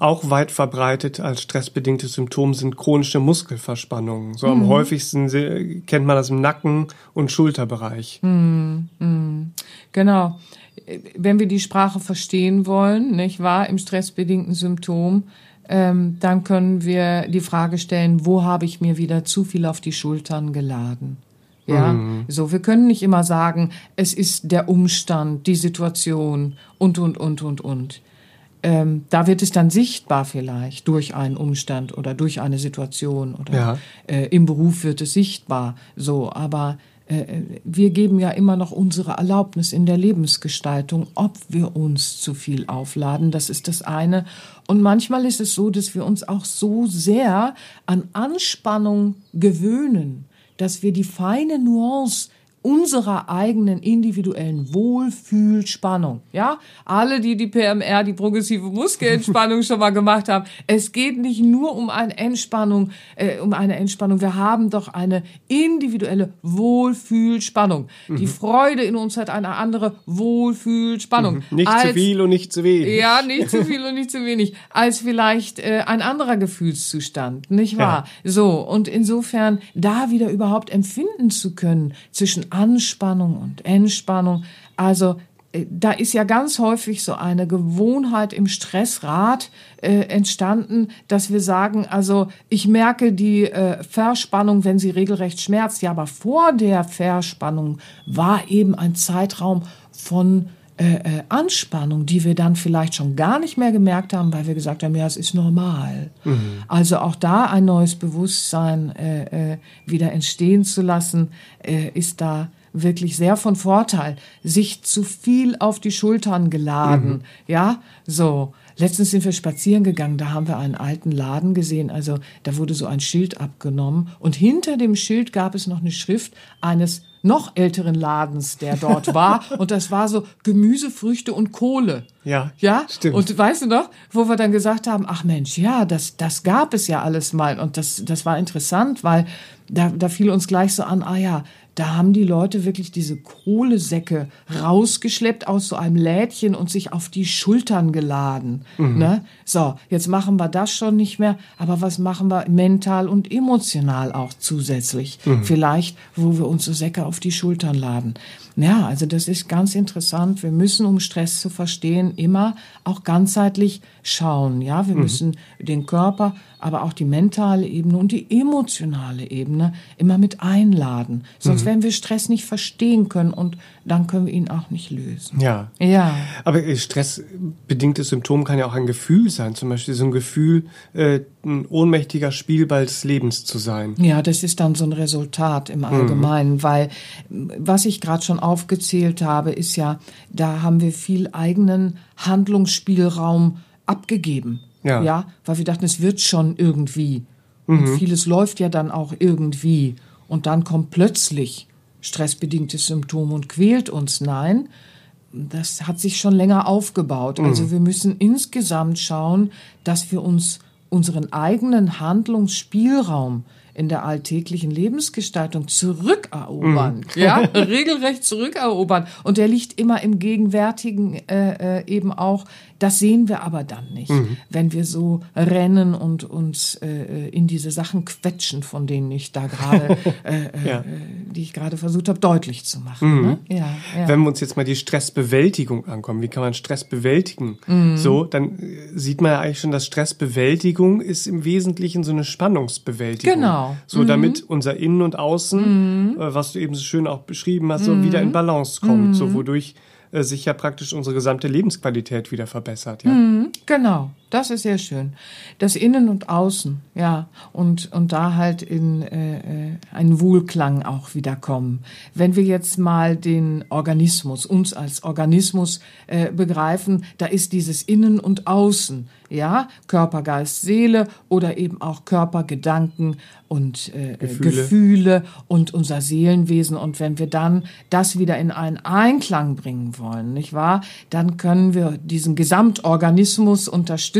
Auch weit verbreitet als stressbedingtes Symptom sind chronische Muskelverspannungen. So Mhm. am häufigsten se- kennt man das im Nacken- und Schulterbereich. Genau. Wenn wir die Sprache verstehen wollen, nicht wahr, im stressbedingten Symptom, ähm, dann können wir die Frage stellen, wo habe ich mir wieder zu viel auf die Schultern geladen? Ja, so, wir können nicht immer sagen, es ist der Umstand, die Situation und, und, und, und, und. ähm, da wird es dann sichtbar vielleicht durch einen Umstand oder durch eine Situation oder Ja. äh, im Beruf wird es sichtbar. So, aber wir geben ja immer noch unsere Erlaubnis in der Lebensgestaltung, ob wir uns zu viel aufladen. Das ist das eine. Und manchmal ist es so, dass wir uns auch so sehr an Anspannung gewöhnen, dass wir die feine Nuance unserer eigenen individuellen Wohlfühlspannung. Ja, alle, die die PMR, die progressive Muskelentspannung schon mal gemacht haben. Es geht nicht nur um eine Entspannung, äh, um eine Entspannung. Wir haben doch eine individuelle Wohlfühlspannung. Die Freude in uns hat eine andere Wohlfühlspannung. Nicht zu Als- viel und nicht zu wenig. ja, nicht zu viel und nicht zu wenig, als vielleicht äh, ein anderer Gefühlszustand, nicht wahr? So, und insofern da wieder überhaupt empfinden zu können zwischen Anspannung und Entspannung. Also äh, da ist ja ganz häufig so eine Gewohnheit im Stressrad äh, entstanden, dass wir sagen, also ich merke die äh, Verspannung, wenn sie regelrecht schmerzt. Ja, aber vor der Verspannung war eben ein Zeitraum von äh, äh, Anspannung, die wir dann vielleicht schon gar nicht mehr gemerkt haben, weil wir gesagt haben, ja, es ist normal. Also auch da ein neues Bewusstsein äh, äh, wieder entstehen zu lassen, äh, ist da wirklich sehr von Vorteil. Sich zu viel auf die Schultern geladen, ja, so. Letztens sind wir spazieren gegangen, da haben wir einen alten Laden gesehen, also da wurde so ein Schild abgenommen und hinter dem Schild gab es noch eine Schrift eines noch älteren Ladens, der dort war und das war so Gemüse, Früchte und Kohle. Ja, Ja, stimmt. und weißt du noch, wo wir dann gesagt haben, ach Mensch, ja, das, das gab es ja alles mal. Und das, das war interessant, weil da, da fiel uns gleich so an, ah ja, da haben die Leute wirklich diese Kohlesäcke rausgeschleppt aus so einem Lädchen und sich auf die Schultern geladen. Ne? So, jetzt machen wir das schon nicht mehr, aber was machen wir mental und emotional auch zusätzlich? Vielleicht, wo wir uns so Säcke auf die Schultern laden. Ja, also das ist ganz interessant. Wir müssen, um Stress zu verstehen, immer auch ganzheitlich schauen. Ja, wir müssen den Körper, aber auch die mentale Ebene und die emotionale Ebene immer mit einladen. Sonst werden wir Stress nicht verstehen können und dann können wir ihn auch nicht lösen. Ja. Ja. Aber äh, stressbedingtes Symptom kann ja auch ein Gefühl sein. Zum Beispiel so ein Gefühl, äh, ein ohnmächtiger Spielball des Lebens zu sein. Ja, das ist dann so ein Resultat im Allgemeinen, weil m, was ich gerade schon aufgezählt habe, ist ja, da haben wir viel eigenen Handlungsspielraum abgegeben. Ja. ja, weil wir dachten, es wird schon irgendwie. Und vieles läuft ja dann auch irgendwie. Und dann kommt plötzlich stressbedingtes Symptom und quält uns. Nein, das hat sich schon länger aufgebaut. Also wir müssen insgesamt schauen, dass wir uns unseren eigenen Handlungsspielraum in der alltäglichen Lebensgestaltung zurückerobern, ja, regelrecht zurückerobern. Und der liegt immer im Gegenwärtigen äh, äh, eben auch. Das sehen wir aber dann nicht, wenn wir so rennen und uns äh, in diese Sachen quetschen, von denen ich da gerade, äh, äh, Ja. äh, die ich gerade versucht habe, deutlich zu machen. Ne? Ja, ja. Wenn wir uns jetzt mal die Stressbewältigung ankommen, wie kann man Stress bewältigen? Mhm. So, dann äh, sieht man ja eigentlich schon, dass Stressbewältigung ist im Wesentlichen so eine Spannungsbewältigung. Genau. So, damit unser Innen und Außen, äh, was du eben so schön auch beschrieben hast, so wieder in Balance kommt, so wodurch sich ja praktisch unsere gesamte Lebensqualität wieder verbessert. Ja. Genau, das ist sehr schön. Das Innen und Außen, ja, und, und da halt in äh, äh, einen Wohlklang auch wieder kommen. Wenn wir jetzt mal den Organismus, uns als Organismus äh, begreifen, da ist dieses Innen und Außen, ja, Körper, Geist, Seele oder eben auch Körper, Gedanken und äh, Gefühle. Gefühle. Gefühle und unser Seelenwesen. Und wenn wir dann das wieder in einen Einklang bringen wollen, nicht wahr, dann können wir diesen Gesamtorganismus unterstützen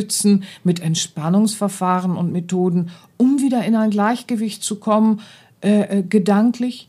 mit Entspannungsverfahren und Methoden, um wieder in ein Gleichgewicht zu kommen, äh, äh, gedanklich.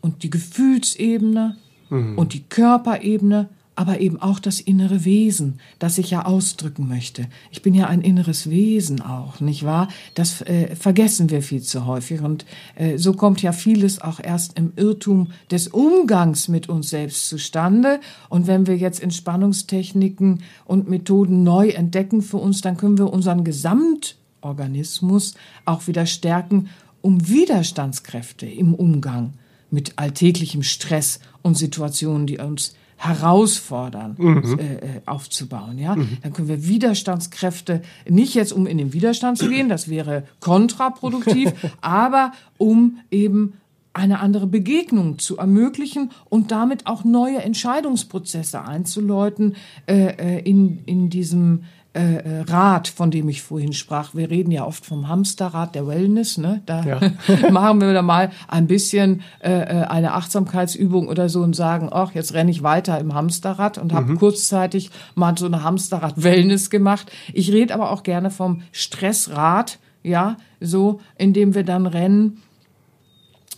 Und die Gefühlsebene und die Körperebene, aber eben auch das innere Wesen, das ich ja ausdrücken möchte. Ich bin ja ein inneres Wesen auch, nicht wahr? Das äh, vergessen wir viel zu häufig und äh, so kommt ja vieles auch erst im Irrtum des Umgangs mit uns selbst zustande. Und wenn wir jetzt Entspannungstechniken und Methoden neu entdecken für uns, dann können wir unseren Gesamtorganismus auch wieder stärken, um Widerstandskräfte im Umgang mit alltäglichem Stress und Situationen, die uns herausfordern, mhm. äh, aufzubauen. Ja, mhm. dann können wir Widerstandskräfte nicht jetzt um in den Widerstand zu gehen, das wäre kontraproduktiv, aber um eben eine andere Begegnung zu ermöglichen und damit auch neue Entscheidungsprozesse einzuläuten äh, äh in, in diesem äh, äh, Rad, von dem ich vorhin sprach. Wir reden ja oft vom Hamsterrad der Wellness. Ne? Da ja. machen wir da mal ein bisschen äh, äh, eine Achtsamkeitsübung oder so und sagen, ach, jetzt renne ich weiter im Hamsterrad und habe mhm. kurzzeitig mal so eine Hamsterrad-Wellness gemacht. Ich rede aber auch gerne vom Stressrad, ja, so, indem wir dann rennen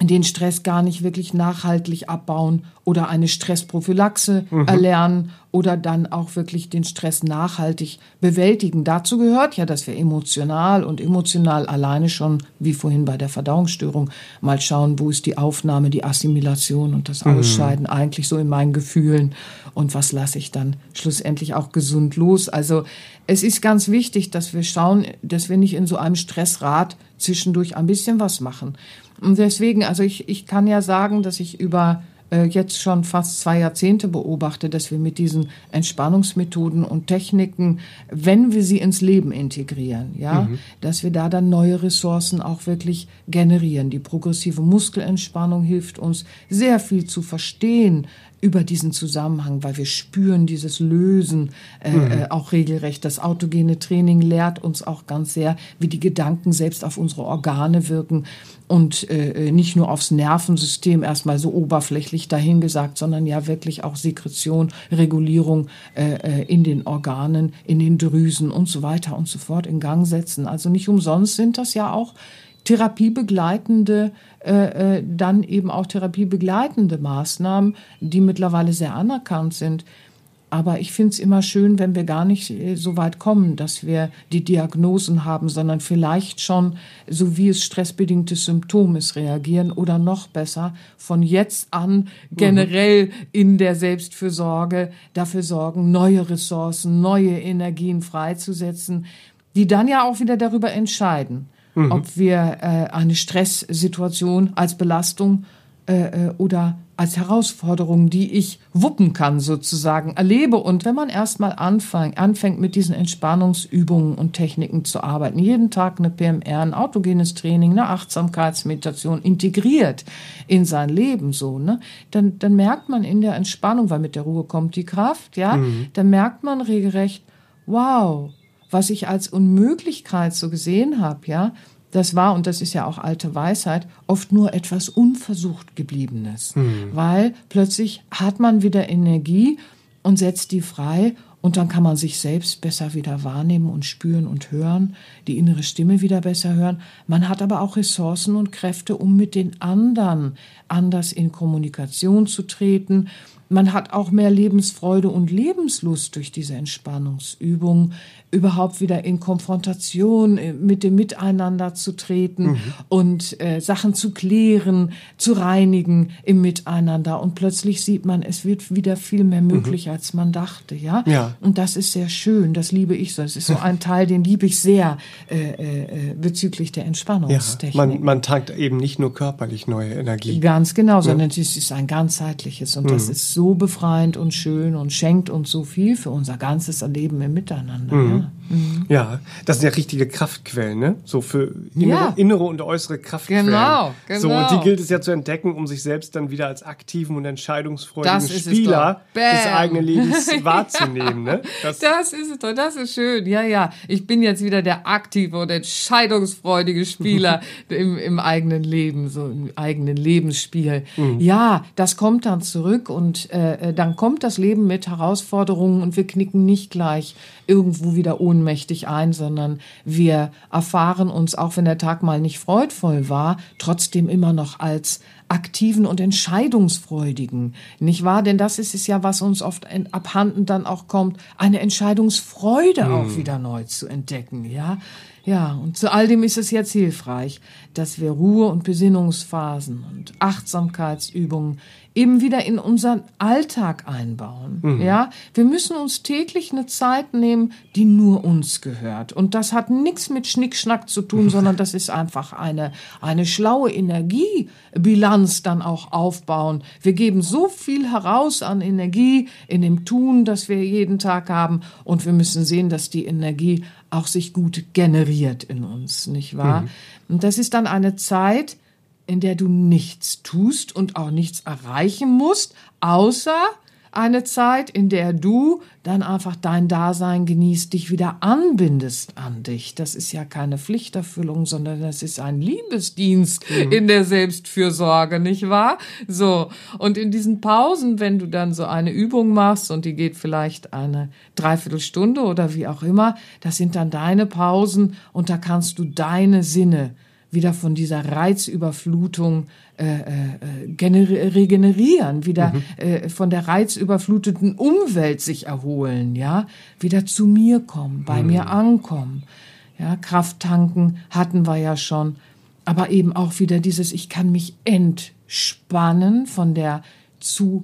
den Stress gar nicht wirklich nachhaltig abbauen oder eine Stressprophylaxe mhm. erlernen oder dann auch wirklich den Stress nachhaltig bewältigen. Dazu gehört ja, dass wir emotional und emotional alleine schon, wie vorhin bei der Verdauungsstörung, mal schauen, wo ist die Aufnahme, die Assimilation und das mhm. Ausscheiden mhm. eigentlich so in meinen Gefühlen und was lasse ich dann schlussendlich auch gesund los. Also es ist ganz wichtig, dass wir schauen, dass wir nicht in so einem Stressrad zwischendurch ein bisschen was machen. Und deswegen, also ich, ich kann ja sagen, dass ich über äh, jetzt schon fast zwei Jahrzehnte beobachte, dass wir mit diesen Entspannungsmethoden und Techniken, wenn wir sie ins Leben integrieren, ja, mhm. dass wir da dann neue Ressourcen auch wirklich generieren. Die progressive Muskelentspannung hilft uns sehr viel zu verstehen, über diesen Zusammenhang, weil wir spüren dieses Lösen äh, mhm. äh, auch regelrecht. Das autogene Training lehrt uns auch ganz sehr, wie die Gedanken selbst auf unsere Organe wirken und äh, nicht nur aufs Nervensystem erstmal so oberflächlich dahingesagt, sondern ja wirklich auch Sekretion, Regulierung äh, äh, in den Organen, in den Drüsen und so weiter und so fort in Gang setzen. Also nicht umsonst sind das ja auch therapiebegleitende, äh, äh, dann eben auch therapiebegleitende Maßnahmen, die mittlerweile sehr anerkannt sind. Aber ich finde es immer schön, wenn wir gar nicht äh, so weit kommen, dass wir die Diagnosen haben, sondern vielleicht schon, so wie es stressbedingtes Symptom ist, reagieren oder noch besser von jetzt an generell mhm. in der Selbstfürsorge dafür sorgen, neue Ressourcen, neue Energien freizusetzen, die dann ja auch wieder darüber entscheiden, mhm. ob wir äh, eine Stresssituation als Belastung äh, äh, oder als Herausforderung, die ich wuppen kann, sozusagen, erlebe. Und wenn man erstmal anfängt, anfängt, mit diesen Entspannungsübungen und Techniken zu arbeiten, jeden Tag eine PMR, ein autogenes Training, eine Achtsamkeitsmeditation integriert in sein Leben, so, ne, dann, dann merkt man in der Entspannung, weil mit der Ruhe kommt die Kraft, ja, mhm. dann merkt man regelrecht, wow, was ich als Unmöglichkeit so gesehen habe, ja, das war, und das ist ja auch alte Weisheit, oft nur etwas unversucht gebliebenes. Mhm. Weil plötzlich hat man wieder Energie und setzt die frei und dann kann man sich selbst besser wieder wahrnehmen und spüren und hören, die innere Stimme wieder besser hören. Man hat aber auch Ressourcen und Kräfte, um mit den anderen anders in Kommunikation zu treten man hat auch mehr Lebensfreude und Lebenslust durch diese Entspannungsübung, überhaupt wieder in Konfrontation äh, mit dem Miteinander zu treten mhm. und äh, Sachen zu klären, zu reinigen im Miteinander. Und plötzlich sieht man, es wird wieder viel mehr möglich, mhm. als man dachte. Ja? ja. Und das ist sehr schön. Das liebe ich so. Es ist so ein Teil, den liebe ich sehr äh, äh, bezüglich der Entspannungstechnik. Ja, man, man tankt eben nicht nur körperlich neue Energie. Ganz genau, sondern es ist ein ganzheitliches und mhm. das ist so befreiend und schön und schenkt uns so viel für unser ganzes Erleben im Miteinander. Mhm. Ja. Mhm. ja. das sind ja richtige Kraftquellen, ne? So für innere, ja. innere und äußere Kraftquellen. Genau, genau. So, und die gilt es ja zu entdecken, um sich selbst dann wieder als aktiven und entscheidungsfreudigen Spieler des eigenen Lebens wahrzunehmen, ne? Das, das ist es doch, das ist schön. Ja, ja. Ich bin jetzt wieder der aktive und entscheidungsfreudige Spieler im, im eigenen Leben, so im eigenen Lebensspiel. Mhm. Ja, das kommt dann zurück und äh, dann kommt das Leben mit Herausforderungen und wir knicken nicht gleich irgendwo wieder ohnmächtig ein, sondern wir erfahren uns, auch wenn der Tag mal nicht freudvoll war, trotzdem immer noch als aktiven und entscheidungsfreudigen, nicht wahr? Denn das ist es ja, was uns oft abhanden dann auch kommt, eine Entscheidungsfreude hm. auch wieder neu zu entdecken, ja? Ja, und zu all dem ist es jetzt hilfreich, dass wir Ruhe- und Besinnungsphasen und Achtsamkeitsübungen eben wieder in unseren Alltag einbauen. Mhm. Ja, wir müssen uns täglich eine Zeit nehmen, die nur uns gehört. Und das hat nichts mit Schnickschnack zu tun, sondern das ist einfach eine, eine schlaue Energiebilanz dann auch aufbauen. Wir geben so viel heraus an Energie in dem Tun, das wir jeden Tag haben und wir müssen sehen, dass die Energie auch sich gut generiert in uns, nicht wahr? Mhm. Und das ist dann eine Zeit, in der du nichts tust und auch nichts erreichen musst, außer eine Zeit, in der du dann einfach dein Dasein genießt, dich wieder anbindest an dich. Das ist ja keine Pflichterfüllung, sondern das ist ein Liebesdienst mhm. in der Selbstfürsorge, nicht wahr? So. Und in diesen Pausen, wenn du dann so eine Übung machst und die geht vielleicht eine Dreiviertelstunde oder wie auch immer, das sind dann deine Pausen und da kannst du deine Sinne wieder von dieser Reizüberflutung äh, äh, regenerieren, wieder mhm. äh, von der reizüberfluteten Umwelt sich erholen, ja, wieder zu mir kommen, bei mhm. mir ankommen, ja, Kraft tanken hatten wir ja schon, aber eben auch wieder dieses, ich kann mich entspannen von der zu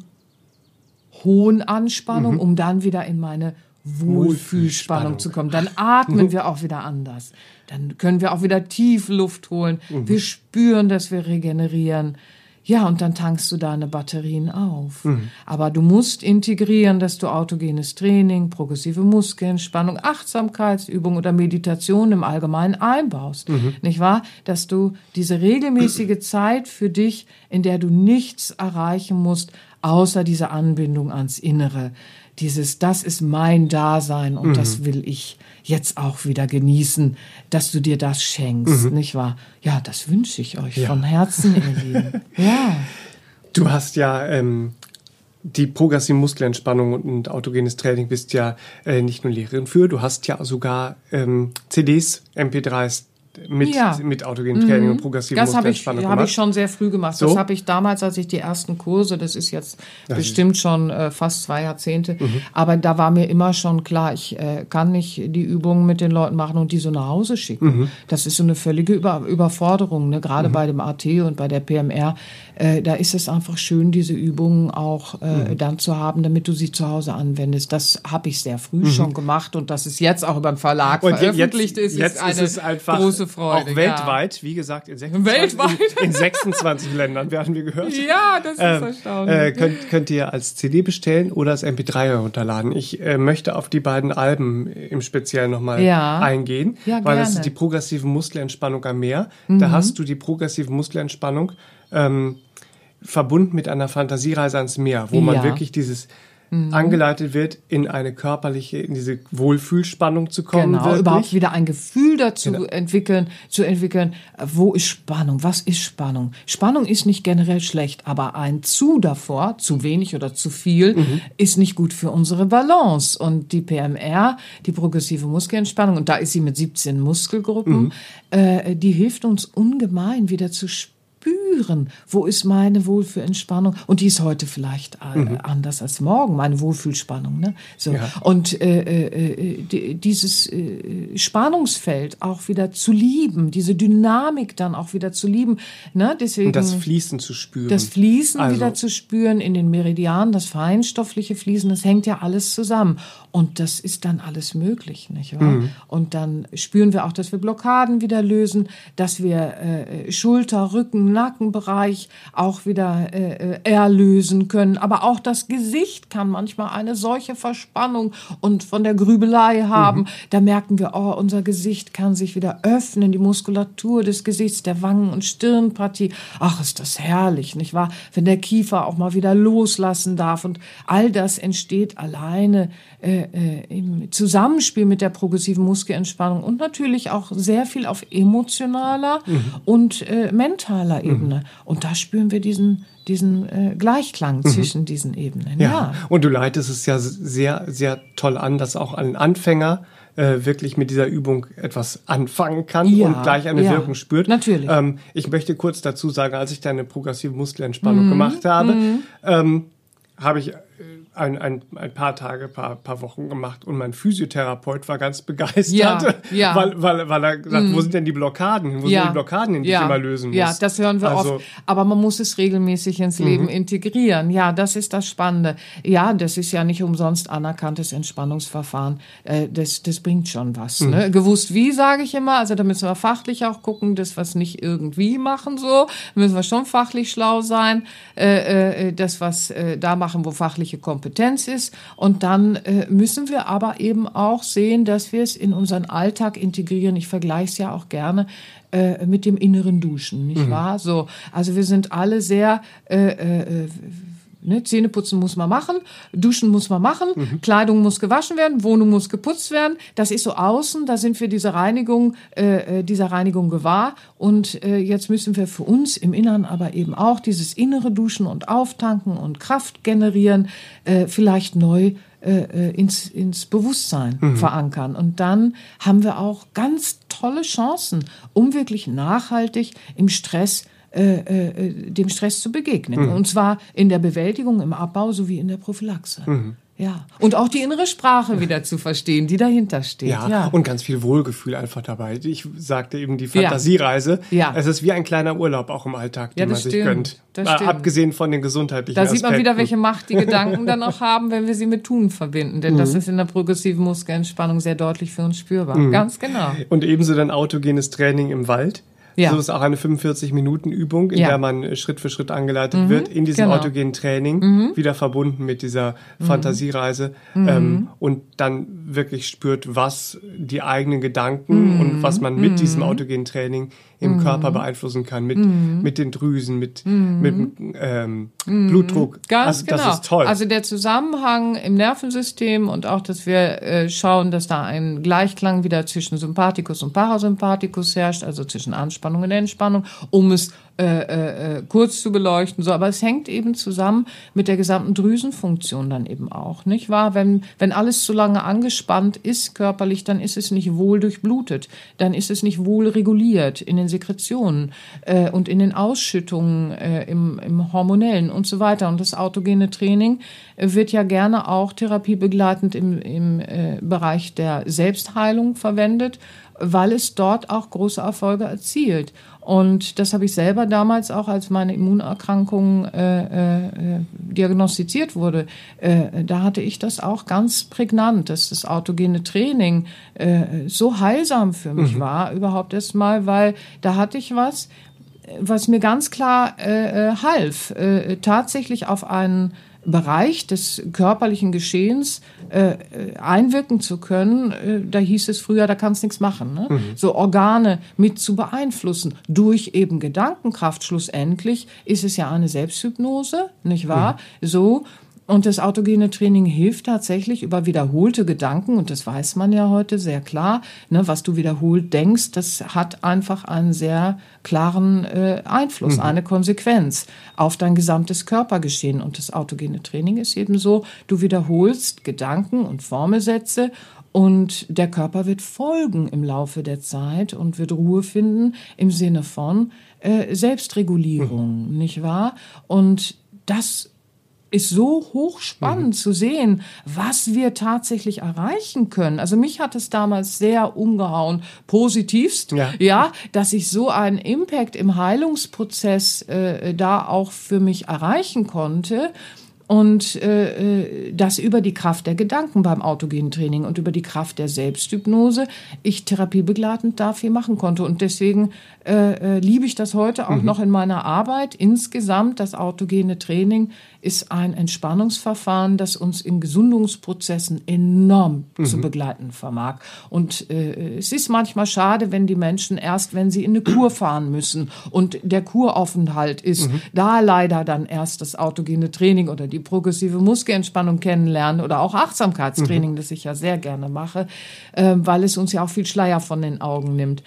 hohen Anspannung, mhm. um dann wieder in meine Wohlfühlspannung zu kommen. Dann atmen wir auch wieder anders. Dann können wir auch wieder tief Luft holen. Mhm. Wir spüren, dass wir regenerieren. Ja, und dann tankst du deine Batterien auf. Mhm. Aber du musst integrieren, dass du autogenes Training, progressive Muskelentspannung, Achtsamkeitsübung oder Meditation im Allgemeinen einbaust. Mhm. Nicht wahr? Dass du diese regelmäßige Zeit für dich, in der du nichts erreichen musst, außer diese Anbindung ans Innere, dieses, das ist mein Dasein und mhm. das will ich jetzt auch wieder genießen, dass du dir das schenkst, mhm. nicht wahr? Ja, das wünsche ich euch ja. von Herzen, ihr Lieben. Ja. Du hast ja ähm, die progressive Muskelentspannung und autogenes Training bist ja äh, nicht nur Lehrerin für, du hast ja sogar ähm, CDs, MP3s mit, ja. mit autogenem Training mhm. und progressiven Das habe ich, hab ich schon sehr früh gemacht. So? Das habe ich damals, als ich die ersten Kurse, das ist jetzt das bestimmt ist schon äh, fast zwei Jahrzehnte, mhm. aber da war mir immer schon klar, ich äh, kann nicht die Übungen mit den Leuten machen und die so nach Hause schicken. Mhm. Das ist so eine völlige Über Überforderung, ne? gerade mhm. bei dem AT und bei der PMR. Äh, da ist es einfach schön, diese Übungen auch äh, mhm. dann zu haben, damit du sie zu Hause anwendest. Das habe ich sehr früh mhm. schon gemacht und dass es jetzt auch über den Verlag und veröffentlicht jetzt, ist, jetzt ist eine ist einfach große Freude. Auch weltweit, ja. wie gesagt, in 26, weltweit? In, in 26 Ländern werden wir gehört. Ja, das ist ähm, erstaunlich. Äh, könnt, könnt ihr als CD bestellen oder als MP3 herunterladen. Ich äh, möchte auf die beiden Alben im Speziellen nochmal ja. eingehen, ja, weil gerne. das ist die progressive Muskelentspannung am Meer. Mhm. Da hast du die progressive Muskelentspannung ähm, verbunden mit einer Fantasiereise ans Meer, wo man wirklich dieses mhm. angeleitet wird, in eine körperliche, in diese Wohlfühlspannung zu kommen. Genau, wirklich. überhaupt wieder ein Gefühl dazu genau. entwickeln, zu entwickeln, wo ist Spannung, was ist Spannung? Spannung ist nicht generell schlecht, aber ein zu davor, zu wenig oder zu viel, mhm. ist nicht gut für unsere Balance. Und die PMR, die progressive Muskelentspannung, und da ist sie mit 17 Muskelgruppen, mhm. äh, die hilft uns ungemein wieder zu spüren spüren, wo ist meine Wohlfühlentspannung und die ist heute vielleicht äh, mhm. anders als morgen, meine Wohlfühlspannung. Ne? So. Ja. Und äh, äh, äh dieses äh, Spannungsfeld auch wieder zu lieben, diese Dynamik dann auch wieder zu lieben. Ne? Deswegen, und das Fließen zu spüren. Das Fließen also. wieder zu spüren in den Meridianen, das feinstoffliche Fließen, das hängt ja alles zusammen. Und das ist dann alles möglich, nicht wahr? Mhm. Und dann spüren wir auch, dass wir Blockaden wieder lösen, dass wir äh, Schulter, Rücken, Nackenbereich auch wieder äh, erlösen können. Aber auch das Gesicht kann manchmal eine solche Verspannung und von der Grübelei haben. Mhm. Da merken wir, oh, unser Gesicht kann sich wieder öffnen, die Muskulatur des Gesichts, der Wangen- und Stirnpartie. Ach, ist das herrlich, nicht wahr? Wenn der Kiefer auch mal wieder loslassen darf und all das entsteht alleine äh, äh, im Zusammenspiel mit der progressiven Muskelentspannung und natürlich auch sehr viel auf emotionaler mhm. und äh, mentaler mhm. Ebene. Und da spüren wir diesen diesen äh, Gleichklang mhm. zwischen diesen Ebenen. Ja. ja. Und du leitest es ja sehr, sehr toll an, dass auch ein Anfänger äh, wirklich mit dieser Übung etwas anfangen kann ja, und gleich eine ja, Wirkung spürt. Natürlich. Ähm, ich möchte kurz dazu sagen, als ich deine progressive Muskelentspannung mhm. gemacht habe, mhm. ähm, habe ich ein, ein, ein paar Tage, paar, paar Wochen gemacht und mein Physiotherapeut war ganz begeistert, Ja, ja. Weil, weil, weil er gesagt, wo sind denn die Blockaden? Wo sind die Blockaden, die ich immer lösen muss? Ja, das hören wir Also- oft. Aber man muss es regelmäßig ins Leben integrieren. Ja, das ist das Spannende. Ja, das ist ja nicht umsonst anerkanntes Entspannungsverfahren. Äh, das, das bringt schon was. Ne? Gewusst wie, sage ich immer. Also da müssen wir fachlich auch gucken, dass wir es nicht irgendwie machen so. Müssen wir schon fachlich schlau sein. Äh, äh, das, was äh, da machen, wo fachliche Kompetenz ist. Und dann äh, müssen wir aber eben auch sehen, dass wir es in unseren Alltag integrieren. Ich vergleiche es ja auch gerne äh, mit dem inneren Duschen, nicht wahr? So, also wir sind alle sehr äh, äh, Ne, Zähneputzen muss man machen, duschen muss man machen, Kleidung muss gewaschen werden, Wohnung muss geputzt werden. Das ist so außen, da sind wir dieser Reinigung, äh, äh, dieser Reinigung gewahr. Und äh, jetzt müssen wir für uns im Inneren aber eben auch dieses innere Duschen und Auftanken und Kraft generieren, äh, vielleicht neu äh, äh, ins, ins Bewusstsein verankern. Und dann haben wir auch ganz tolle Chancen, um wirklich nachhaltig im Stress äh, äh, dem Stress zu begegnen. Und zwar in der Bewältigung, im Abbau sowie in der Prophylaxe. Ja. Und auch die innere Sprache wieder zu verstehen, die dahinter steht. Ja, Ja. und ganz viel Wohlgefühl einfach dabei. Ich sagte eben die Fantasiereise. Ja. Es ist wie ein kleiner Urlaub auch im Alltag, den Ja, man das sich stimmt. gönnt. Das Mal stimmt. Abgesehen von den gesundheitlichen Da sieht man wieder, Aspekten. welche Macht die Gedanken dann auch haben, wenn wir sie mit Tun verbinden. Denn Mhm. das ist in der progressiven Muskelentspannung sehr deutlich für uns spürbar. Mhm. Ganz genau. Und ebenso dann autogenes Training im Wald. Ja. So ist auch eine 45-Minuten-Übung, in Ja. der man äh, Schritt für Schritt angeleitet wird, in diesem genau. autogenen Training, wieder verbunden mit dieser Fantasiereise ähm, und dann wirklich spürt, was die eigenen Gedanken und was man mit diesem autogenen Training im Körper beeinflussen kann, mit, mit den Drüsen, mit, mit ähm, Blutdruck. Ganz also genau. das ist toll. Also der Zusammenhang im Nervensystem und auch, dass wir äh, schauen, dass da ein Gleichklang wieder zwischen Sympathikus und Parasympathikus herrscht, also zwischen Anspannung und Entspannung, um es äh, äh, äh, kurz zu beleuchten. So, aber es hängt eben zusammen mit der gesamten Drüsenfunktion dann eben auch, nicht wahr? Wenn wenn alles zu lange angespannt ist körperlich, dann ist es nicht wohl durchblutet, dann ist es nicht wohl reguliert in den Sekretionen äh, und in den Ausschüttungen äh, im, im hormonellen und so weiter. Und das autogene Training äh, wird ja gerne auch therapiebegleitend im, im äh, Bereich der Selbstheilung verwendet, weil es dort auch große Erfolge erzielt. Und das habe ich selber damals auch, als meine Immunerkrankung äh, äh, diagnostiziert wurde. Äh, da hatte ich das auch ganz prägnant, dass das autogene Training äh, so heilsam für mich war, überhaupt erst mal, weil da hatte ich was, was mir ganz klar äh, äh, half, äh, tatsächlich auf einen Bereich des körperlichen Geschehens äh, äh, einwirken zu können, äh, da hieß es früher, da kannst nichts machen. Ne? So Organe mit zu beeinflussen durch eben Gedankenkraft. Schlussendlich ist es ja eine Selbsthypnose, nicht wahr? So und das autogene Training hilft tatsächlich über wiederholte Gedanken, und das weiß man ja heute sehr klar, ne, was du wiederholt denkst, das hat einfach einen sehr klaren äh, Einfluss, eine Konsequenz auf dein gesamtes Körpergeschehen. Und das autogene Training ist eben so, du wiederholst Gedanken und Formelsätze und der Körper wird folgen im Laufe der Zeit und wird Ruhe finden im Sinne von äh, Selbstregulierung, nicht wahr? Und das ist so hochspannend zu sehen, was wir tatsächlich erreichen können. Also mich hat es damals sehr umgehauen, positivst, Ja. ja, dass ich so einen Impact im Heilungsprozess äh, da auch für mich erreichen konnte. Und äh, äh, das über die Kraft der Gedanken beim autogenen Training und über die Kraft der Selbsthypnose ich therapiebegleitend dafür machen konnte. Und deswegen äh, äh, liebe ich das heute auch noch in meiner Arbeit. Insgesamt das autogene Training ist ein Entspannungsverfahren, das uns in Gesundungsprozessen enorm zu begleiten vermag. Und äh, es ist manchmal schade, wenn die Menschen erst, wenn sie in eine Kur fahren müssen und der Kuraufenthalt ist, da leider dann erst das autogene Training oder die progressive Muskelentspannung kennenlernen oder auch Achtsamkeitstraining, das ich ja sehr gerne mache, äh, weil es uns ja auch viel Schleier von den Augen nimmt.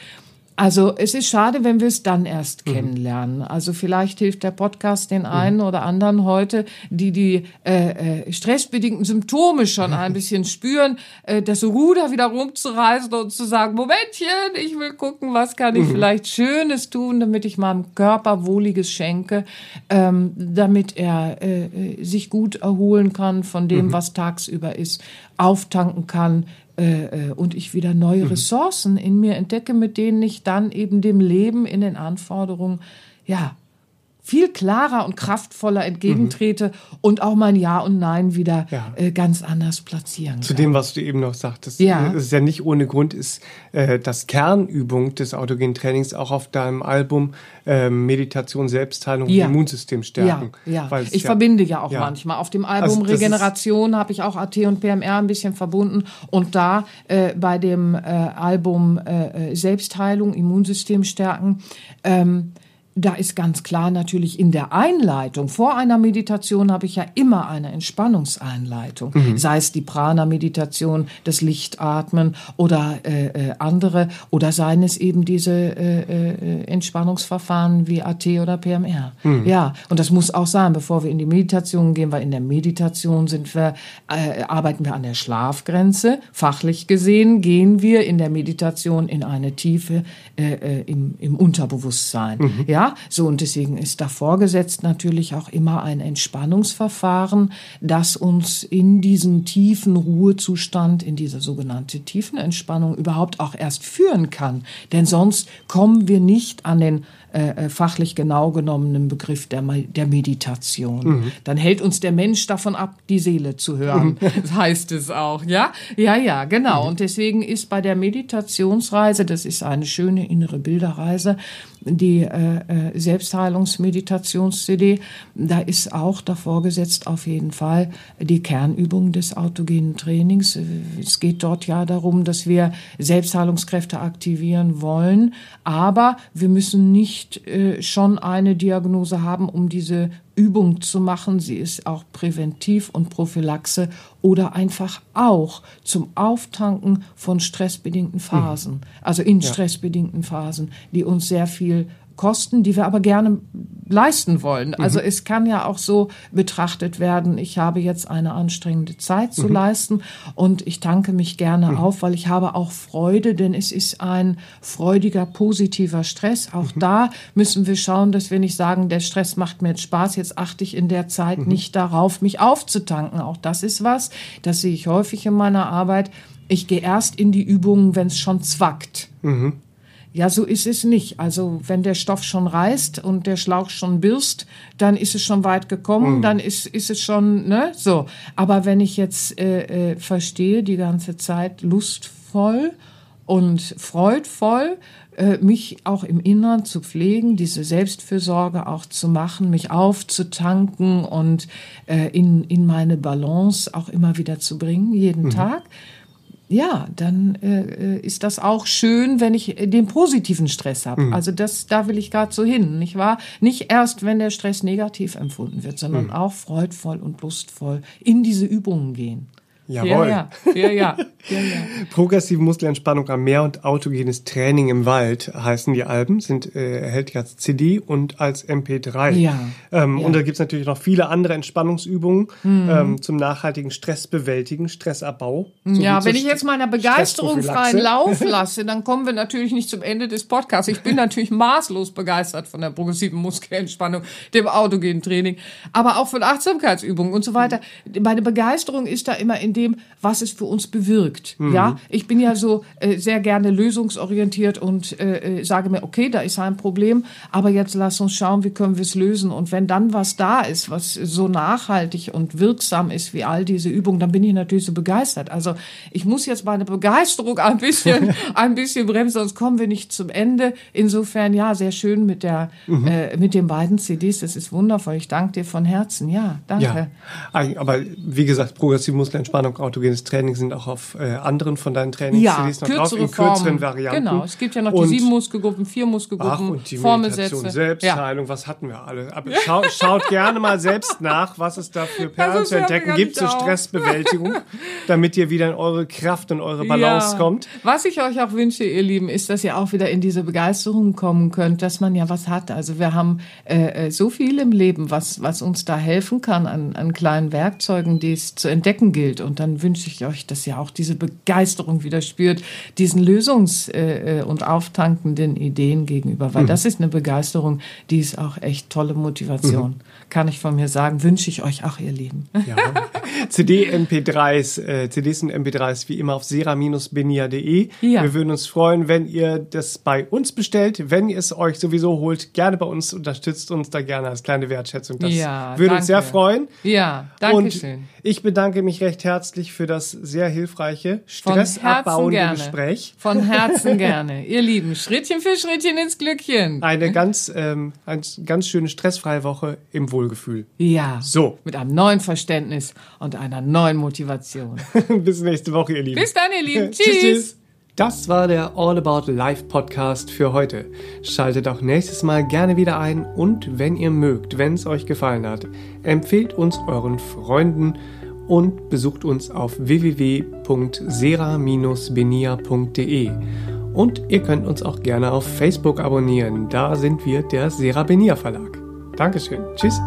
Also es ist schade, wenn wir es dann erst mhm. kennenlernen. Also vielleicht hilft der Podcast den einen mhm. oder anderen heute, die die äh, äh, stressbedingten Symptome schon ein bisschen spüren, äh, das Ruder wieder rumzureißen und zu sagen, Momentchen, ich will gucken, was kann ich mhm. vielleicht Schönes tun, damit ich meinem Körper Wohliges schenke, ähm, damit er äh, äh sich gut erholen kann von dem, mhm. was tagsüber ist, auftanken kann, äh, äh, und ich wieder neue mhm. Ressourcen in mir entdecke, mit denen ich dann eben dem Leben in den Anforderungen, ja, viel klarer und kraftvoller entgegentrete mhm. und auch mein Ja und Nein wieder ja. äh, ganz anders platzieren Zu kann. dem, was du eben noch sagtest, ja. es ist ja nicht ohne Grund, ist äh, das Kernübung des autogenen Trainings auch auf deinem Album äh, Meditation, Selbstheilung ja. und Immunsystem stärken. Ja, ja. ich verbinde ja auch manchmal. Auf dem Album also Regeneration habe ich auch AT und PMR ein bisschen verbunden und da äh, bei dem äh, Album äh, Selbstheilung, Immunsystem stärken, ähm, da ist ganz klar natürlich in der Einleitung, vor einer Meditation habe ich ja immer eine Entspannungseinleitung, mhm. sei es die Prana-Meditation, das Lichtatmen oder äh, äh, andere, oder seien es eben diese äh, äh, Entspannungsverfahren wie AT oder PMR. Mhm. Ja, und das muss auch sein, bevor wir in die Meditation gehen, weil in der Meditation sind wir, äh, arbeiten wir an der Schlafgrenze. Fachlich gesehen gehen wir in der Meditation in eine Tiefe äh, im, im Unterbewusstsein. Mhm. Ja, so und deswegen ist da vorgesetzt natürlich auch immer ein Entspannungsverfahren, das uns in diesen tiefen Ruhezustand, in diese sogenannte tiefen Entspannung überhaupt auch erst führen kann. Denn sonst kommen wir nicht an den äh, äh, fachlich genau genommenen Begriff der, der Meditation. Mhm. Dann hält uns der Mensch davon ab, die Seele zu hören. das heißt es auch, ja? Ja, ja, genau. Mhm. Und deswegen ist bei der Meditationsreise, das ist eine schöne innere Bilderreise, die äh, äh Selbstheilungsmeditations-CD, da ist auch davor gesetzt auf jeden Fall die Kernübung des autogenen Trainings. Es geht dort ja darum, dass wir Selbstheilungskräfte aktivieren wollen, aber wir müssen nicht äh, schon eine Diagnose haben, um diese Übung zu machen. Sie ist auch präventiv und Prophylaxe oder einfach auch zum Auftanken von stressbedingten Phasen, mhm. also in ja. stressbedingten Phasen, die uns sehr viel Kosten, die wir aber gerne leisten wollen. Also mhm. es kann ja auch so betrachtet werden, ich habe jetzt eine anstrengende Zeit zu mhm. leisten und ich tanke mich gerne mhm. auf, weil ich habe auch Freude, denn es ist ein freudiger, positiver Stress. Auch mhm. da müssen wir schauen, dass wir nicht sagen, der Stress macht mir jetzt Spaß, jetzt achte ich in der Zeit mhm. nicht darauf, mich aufzutanken. Auch das ist was, das sehe ich häufig in meiner Arbeit. Ich gehe erst in die Übungen, wenn es schon zwackt. Ja, so ist es nicht. Also wenn der Stoff schon reißt und der Schlauch schon birst, dann ist es schon weit gekommen, mhm. dann ist, ist es schon, ne, so. Aber wenn ich jetzt äh, äh, verstehe, die ganze Zeit lustvoll und freudvoll, äh, mich auch im Innern zu pflegen, diese Selbstfürsorge auch zu machen, mich aufzutanken und äh, in, in meine Balance auch immer wieder zu bringen, jeden mhm. Tag, ja, dann äh, ist das auch schön, wenn ich den positiven Stress habe. Mhm. Also das, da will ich gerade so hin, nicht wahr? Nicht erst, wenn der Stress negativ empfunden wird, sondern mhm. auch freudvoll und lustvoll in diese Übungen gehen. Jawohl. Ja, ja, ja, ja, Progressive Muskelentspannung am Meer und autogenes Training im Wald heißen die Alben, sind äh, erhältlich als CD und als MP3. Ja, ähm. Und da gibt's natürlich noch viele andere Entspannungsübungen mhm. ähm, zum nachhaltigen Stressbewältigen, Stressabbau. Ja, wenn ich jetzt meiner Begeisterung freien Lauf lasse, dann kommen wir natürlich nicht zum Ende des Podcasts. Ich bin natürlich maßlos begeistert von der progressiven Muskelentspannung, dem autogenen Training, aber auch von Achtsamkeitsübungen und so weiter. Meine Begeisterung ist da immer in dem, was es für uns bewirkt. Mhm. Ja, ich bin ja so äh, sehr gerne lösungsorientiert und äh, äh, sage mir, okay, da ist ein Problem, aber jetzt lass uns schauen, wie können wir es lösen. Und wenn dann was da ist, was so nachhaltig und wirksam ist wie all diese Übungen, dann bin ich natürlich so begeistert. Also ich muss jetzt meine Begeisterung ein bisschen, ein bisschen bremsen, sonst kommen wir nicht zum Ende. Insofern ja, sehr schön mit der, mhm. äh, mit den beiden CDs. Das ist wundervoll. Ich danke dir von Herzen. Ja, danke. Ja, aber wie gesagt, progressiv Muskelentspannung Entspannung, autogenes Training sind auch auf äh, anderen von deinen Trainings Ja, noch drauf, in kürzeren. Varianten. Genau, es gibt ja noch Und- die sieben Muskelgruppen, vier Ach, Muskelgruppen, und die Formelsätze. Meditation, Ja. Selbstheilung, was hatten wir alle? Aber schau, schaut gerne mal selbst nach, was es da für Perlen Das zu entdecken gibt zur auf. Stressbewältigung, damit ihr wieder in eure Kraft und eure Balance Ja. kommt. Was ich euch auch wünsche, ihr Lieben, ist, dass ihr auch wieder in diese Begeisterung kommen könnt, dass man ja was hat. Also wir haben äh, äh, so viel im Leben, was, was uns da helfen kann an, an kleinen Werkzeugen, die es zu entdecken gilt. Und dann wünsche ich euch, dass ihr auch diese Begeisterung wieder spürt, diesen lösungs- äh, äh, und auftankenden Ideen gegenüber. Mhm. Weil das ist eine Begeisterung, die ist auch echt tolle Motivation. Mhm. Kann ich von mir sagen, wünsche ich euch auch, ihr Lieben. Ja. CD, MP3s, äh, CDs und MP3s wie immer auf sera-benia.de. Ja. Wir würden uns freuen, wenn ihr das bei uns bestellt. Wenn ihr es euch sowieso holt, gerne bei uns, unterstützt uns da gerne als kleine Wertschätzung. Das Ja, würde uns sehr danke. freuen. Ja, danke Und schön. ich bedanke mich recht herzlich für das sehr hilfreiche, stressabbauende. Gespräch. Von Herzen gerne. Ihr Lieben, Schrittchen für Schrittchen ins Glückchen. Eine ganz, ähm, eine ganz schöne stressfreie Woche im Wohlgefühl. Ja. So. Mit einem neuen Verständnis und einer neuen Motivation. Bis nächste Woche, ihr Lieben. Bis dann, ihr Lieben. Tschüss, Tschüss. tschüss. Das war der All About Life Podcast für heute. Schaltet auch nächstes Mal gerne wieder ein und wenn ihr mögt, wenn es euch gefallen hat, empfehlt uns euren Freunden und besucht uns auf www.sera-benia.de. Und ihr könnt uns auch gerne auf Facebook abonnieren. Da sind wir der Sera Benia Verlag. Dankeschön. Tschüss.